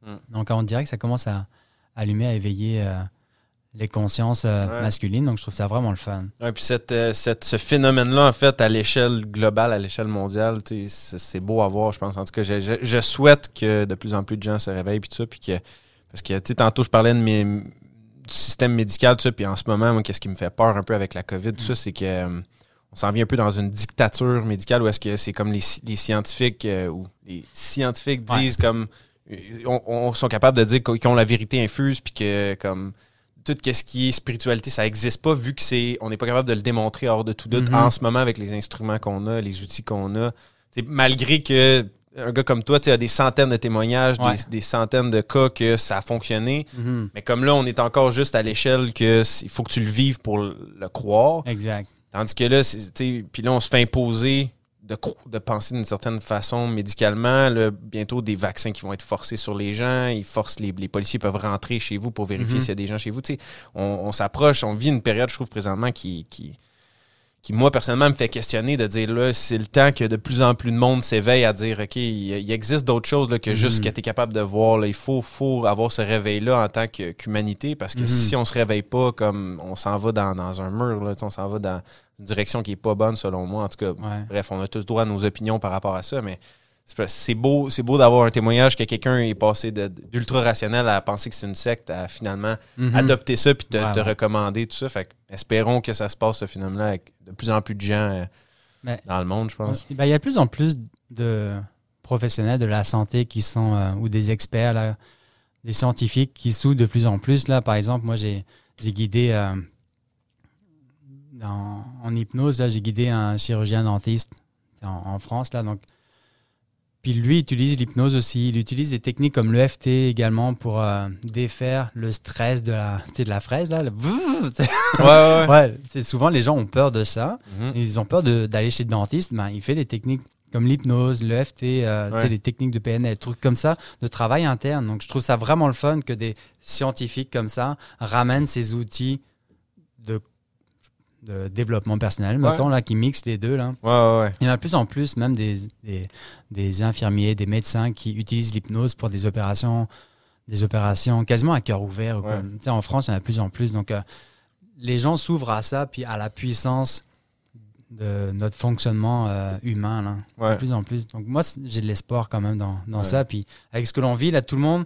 Mm. Donc on dirait que ça commence à allumer, à éveiller euh, les consciences euh, Ouais. masculines. Donc je trouve ça vraiment le fun. Ouais, puis cette, euh, cette- ce phénomène-là, en fait, à l'échelle globale, à l'échelle mondiale, c'est beau à voir, je pense. En tout cas, je, je- je souhaite que de plus en plus de gens se réveillent, puis tout ça, puis que. Parce que, tu sais, tantôt, je parlais de mes, du système médical, tout ça, puis en ce moment, moi, qu'est-ce qui me fait peur un peu avec la COVID, tout ça, c'est que. On s'en vient un peu dans une dictature médicale où est-ce que c'est comme les, sci- les scientifiques euh, ou les scientifiques Ouais. disent comme euh, on, on- sont capables de dire qu'ils ont la vérité infuse puis que comme tout ce qui est spiritualité, ça n'existe pas vu que c'est on n'est pas capable de le démontrer hors de tout doute Mhm. en ce moment avec les instruments qu'on a, les outils qu'on a. T'sais, malgré que un gars comme toi, tu as des centaines de témoignages, Ouais. des, des centaines de cas que ça a fonctionné. Mhm. Mais comme là, on est encore juste à l'échelle que il faut que tu le vives pour le croire. Exact. Tandis que là, puis là, on se fait imposer de, de penser d'une certaine façon médicalement. Là, bientôt, des vaccins qui vont être forcés sur les gens. Ils forcent les, les policiers peuvent rentrer chez vous pour vérifier Mhm. s'il y a des gens chez vous. On, on s'approche, on vit une période, je trouve, présentement qui, qui, qui, moi, personnellement, me fait questionner de dire là, c'est le temps que de plus en plus de monde s'éveille à dire OK, il, il existe d'autres choses là, que juste Mhm. ce que tu es capable de voir. là. Il faut, faut avoir ce réveil-là en tant qu'humanité parce que Mhm. si on se réveille pas, comme on s'en va dans, dans un mur, là, on s'en va dans une direction qui est pas bonne selon moi. En tout cas, Ouais. bref, on a tous droit à nos opinions par rapport à ça, mais c'est beau, c'est beau d'avoir un témoignage que quelqu'un est passé d'ultra rationnel à penser que c'est une secte, à finalement Mhm. adopter ça puis te, Ouais, te ouais. recommander tout ça. Fait espérons que ça se passe ce phénomène-là avec de plus en plus de gens euh, dans le monde, je pense. Ben, il y a de plus en plus de professionnels de la santé qui sont, euh, ou des experts, là, des scientifiques qui s'ouvrent de plus en plus. Là, par exemple, moi, j'ai j'ai guidé euh, dans- en hypnose, là, j'ai guidé un chirurgien dentiste en, en France. Là, donc, puis lui il utilise l'hypnose aussi. Il utilise des techniques comme l'EFT également pour euh, défaire le stress de la, de la fraise. Là, le Ouais, ouais, ouais. souvent les gens ont peur de ça. Mhm. Ils ont peur d'aller chez le dentiste. Ben, il fait des techniques comme l'hypnose, l'EFT, euh, Ouais. les techniques de PNL, des trucs comme ça, de travail interne. Donc, je trouve ça vraiment le fun que des scientifiques comme ça ramènent ces outils de, de développement personnel, Ouais. mettons, là, qui mixent les deux. Là. Ouais, ouais, ouais. Il y en a de plus en plus, même des, des, des infirmiers, des médecins qui utilisent l'hypnose pour des opérations, des opérations quasiment à cœur ouvert. ou en France, il y en a de plus en plus. Donc, euh, les gens s'ouvrent à ça, puis à la puissance de notre fonctionnement euh, humain, là, de plus en plus. Donc, moi, j'ai de l'espoir quand même dans, dans ça. Puis, avec ce que l'on vit, là, tout le monde,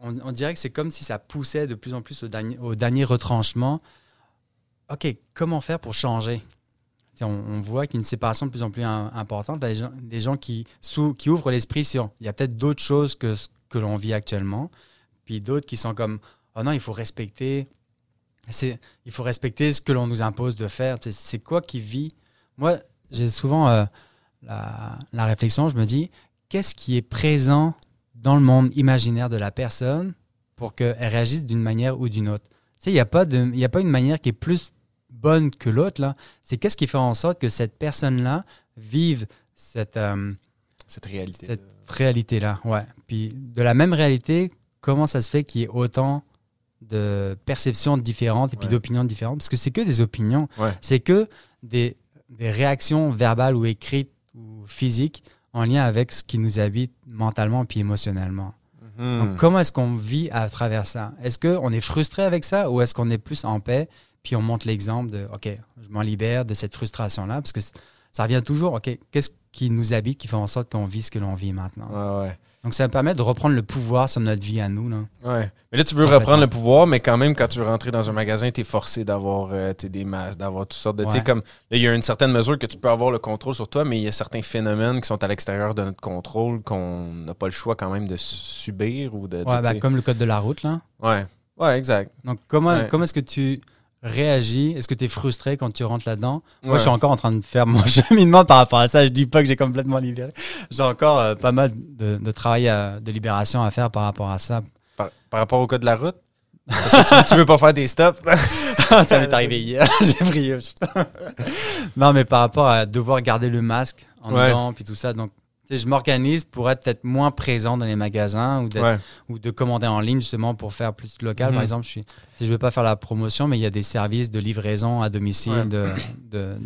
on, on dirait que c'est comme si ça poussait de plus en plus au dernier, au dernier retranchement. OK, comment faire pour changer? On, on voit qu'il y a une séparation de plus en plus im- importante. Les gens, les gens qui, sou- qui ouvrent l'esprit sur il y a peut-être d'autres choses que ce que l'on vit actuellement, puis d'autres qui sont comme oh non, il faut respecter, c'est, il faut respecter ce que l'on nous impose de faire. C'est quoi qui vit? Moi, j'ai souvent euh, la, réflexion, je me dis qu'est-ce qui est présent dans le monde imaginaire de la personne pour qu'elle réagisse d'une manière ou d'une autre? Tu sais, il n'y a, a pas une manière qui est plus bonne que l'autre. là. C'est qu'est-ce qui fait en sorte que cette personne-là vive cette, euh, Cette réalité. cette réalité-là. Ouais. Puis de la même réalité, comment ça se fait qu'il y ait autant de perceptions différentes et puis Ouais. d'opinions différentes? Parce que c'est que des opinions. Ouais. C'est que des, des réactions verbales ou écrites ou physiques en lien avec ce qui nous habite mentalement puis émotionnellement. Mhm. Donc, comment est-ce qu'on vit à travers ça? Est-ce qu'on est frustré avec ça ou est-ce qu'on est plus en paix puis on montre l'exemple de OK, je m'en libère de cette frustration-là parce que ça revient toujours OK, qu'est-ce qui nous habite qui fait en sorte qu'on vit ce que l'on vit maintenant? Ouais, ouais. Donc, ça me permet de reprendre le pouvoir sur notre vie à nous. Là. Ouais. Mais là, tu veux reprendre le pouvoir, mais quand même, quand tu veux rentrer dans un magasin, tu es forcé d'avoir euh, des masques, d'avoir toutes sortes de. Ouais. comme il y a une certaine mesure que tu peux avoir le contrôle sur toi, mais il y a certains phénomènes qui sont à l'extérieur de notre contrôle qu'on n'a pas le choix quand même de subir ou de. de, Ouais, ben, comme le code de la route. Là. ouais. Ouais, exact. Donc, comment, comment est-ce que tu réagis? Est-ce que tu es frustré quand tu rentres là-dedans? Moi, je suis encore en train de faire mon cheminement par rapport à ça. Je dis pas que j'ai complètement libéré. J'ai encore euh, pas mal de, travail de libération à faire par rapport à ça. Par, rapport au code de la route? Parce que tu, veux pas faire des stops? Ça m'est arrivé hier. j'ai pris. non, mais par rapport à devoir garder le masque en dedans, puis tout ça. Donc, je m'organise pour être peut-être moins présent dans les magasins ou, ou, de commander en ligne justement pour faire plus local. Par mhm. exemple, je ne vais pas faire la promotion, mais il y a des services de livraison à domicile, de, de,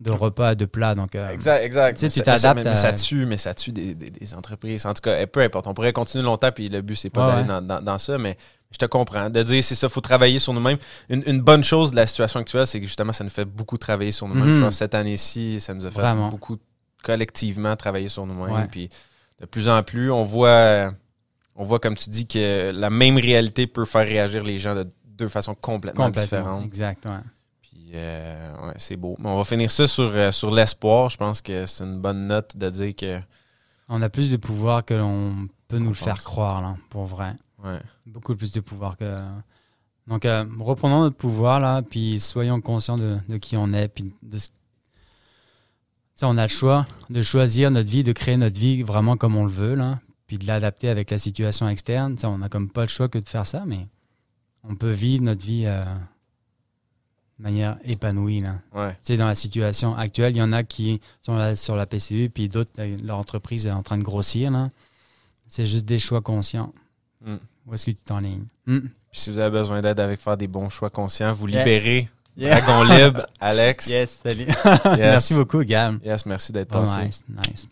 de, repas, de plats. Donc, euh, exact, exact. Tu t'adaptes. Mais, ça tue, mais ça tue des, des, entreprises. En tout cas, peu importe. On pourrait continuer longtemps, puis le but, c'est pas d'aller dans, dans, ça, mais je te comprends. De dire, c'est ça, il faut travailler sur nous-mêmes. Une, une, bonne chose de la situation actuelle, c'est que justement, ça nous fait beaucoup travailler sur nous-mêmes. Mhm. cette année-ci, ça nous a fait Vraiment. beaucoup collectivement travailler sur nous-mêmes. Puis de plus en plus, on voit, on voit, comme tu dis, que la même réalité peut faire réagir les gens de deux façons complètement, différentes. Exact, Puis euh, c'est beau. on va finir ça sur, euh, sur l'espoir. Je pense que c'est une bonne note de dire que. On a plus de pouvoir que l'on peut nous le faire croire, là, pour vrai. Beaucoup plus de pouvoir que. Donc, euh, reprenons notre pouvoir, là, puis soyons conscients de, de qui on est, puis de ce on a le choix de choisir notre vie, de créer notre vie vraiment comme on le veut, là, puis de l'adapter avec la situation externe. on n'a comme pas le choix que de faire ça, mais on peut vivre notre vie euh, de manière épanouie. Là. dans la situation actuelle, il y en a qui sont sur la PCU, puis d'autres, euh, leur entreprise est en train de grossir. C'est juste des choix conscients. Mm. Où est-ce que tu t'enlignes? Mm. si vous avez besoin d'aide avec faire des bons choix conscients, vous libérez Dragon Libre, Alex. Yes, salut. Merci beaucoup, Gam. Yes, merci d'être oh, passé. Nice, nice.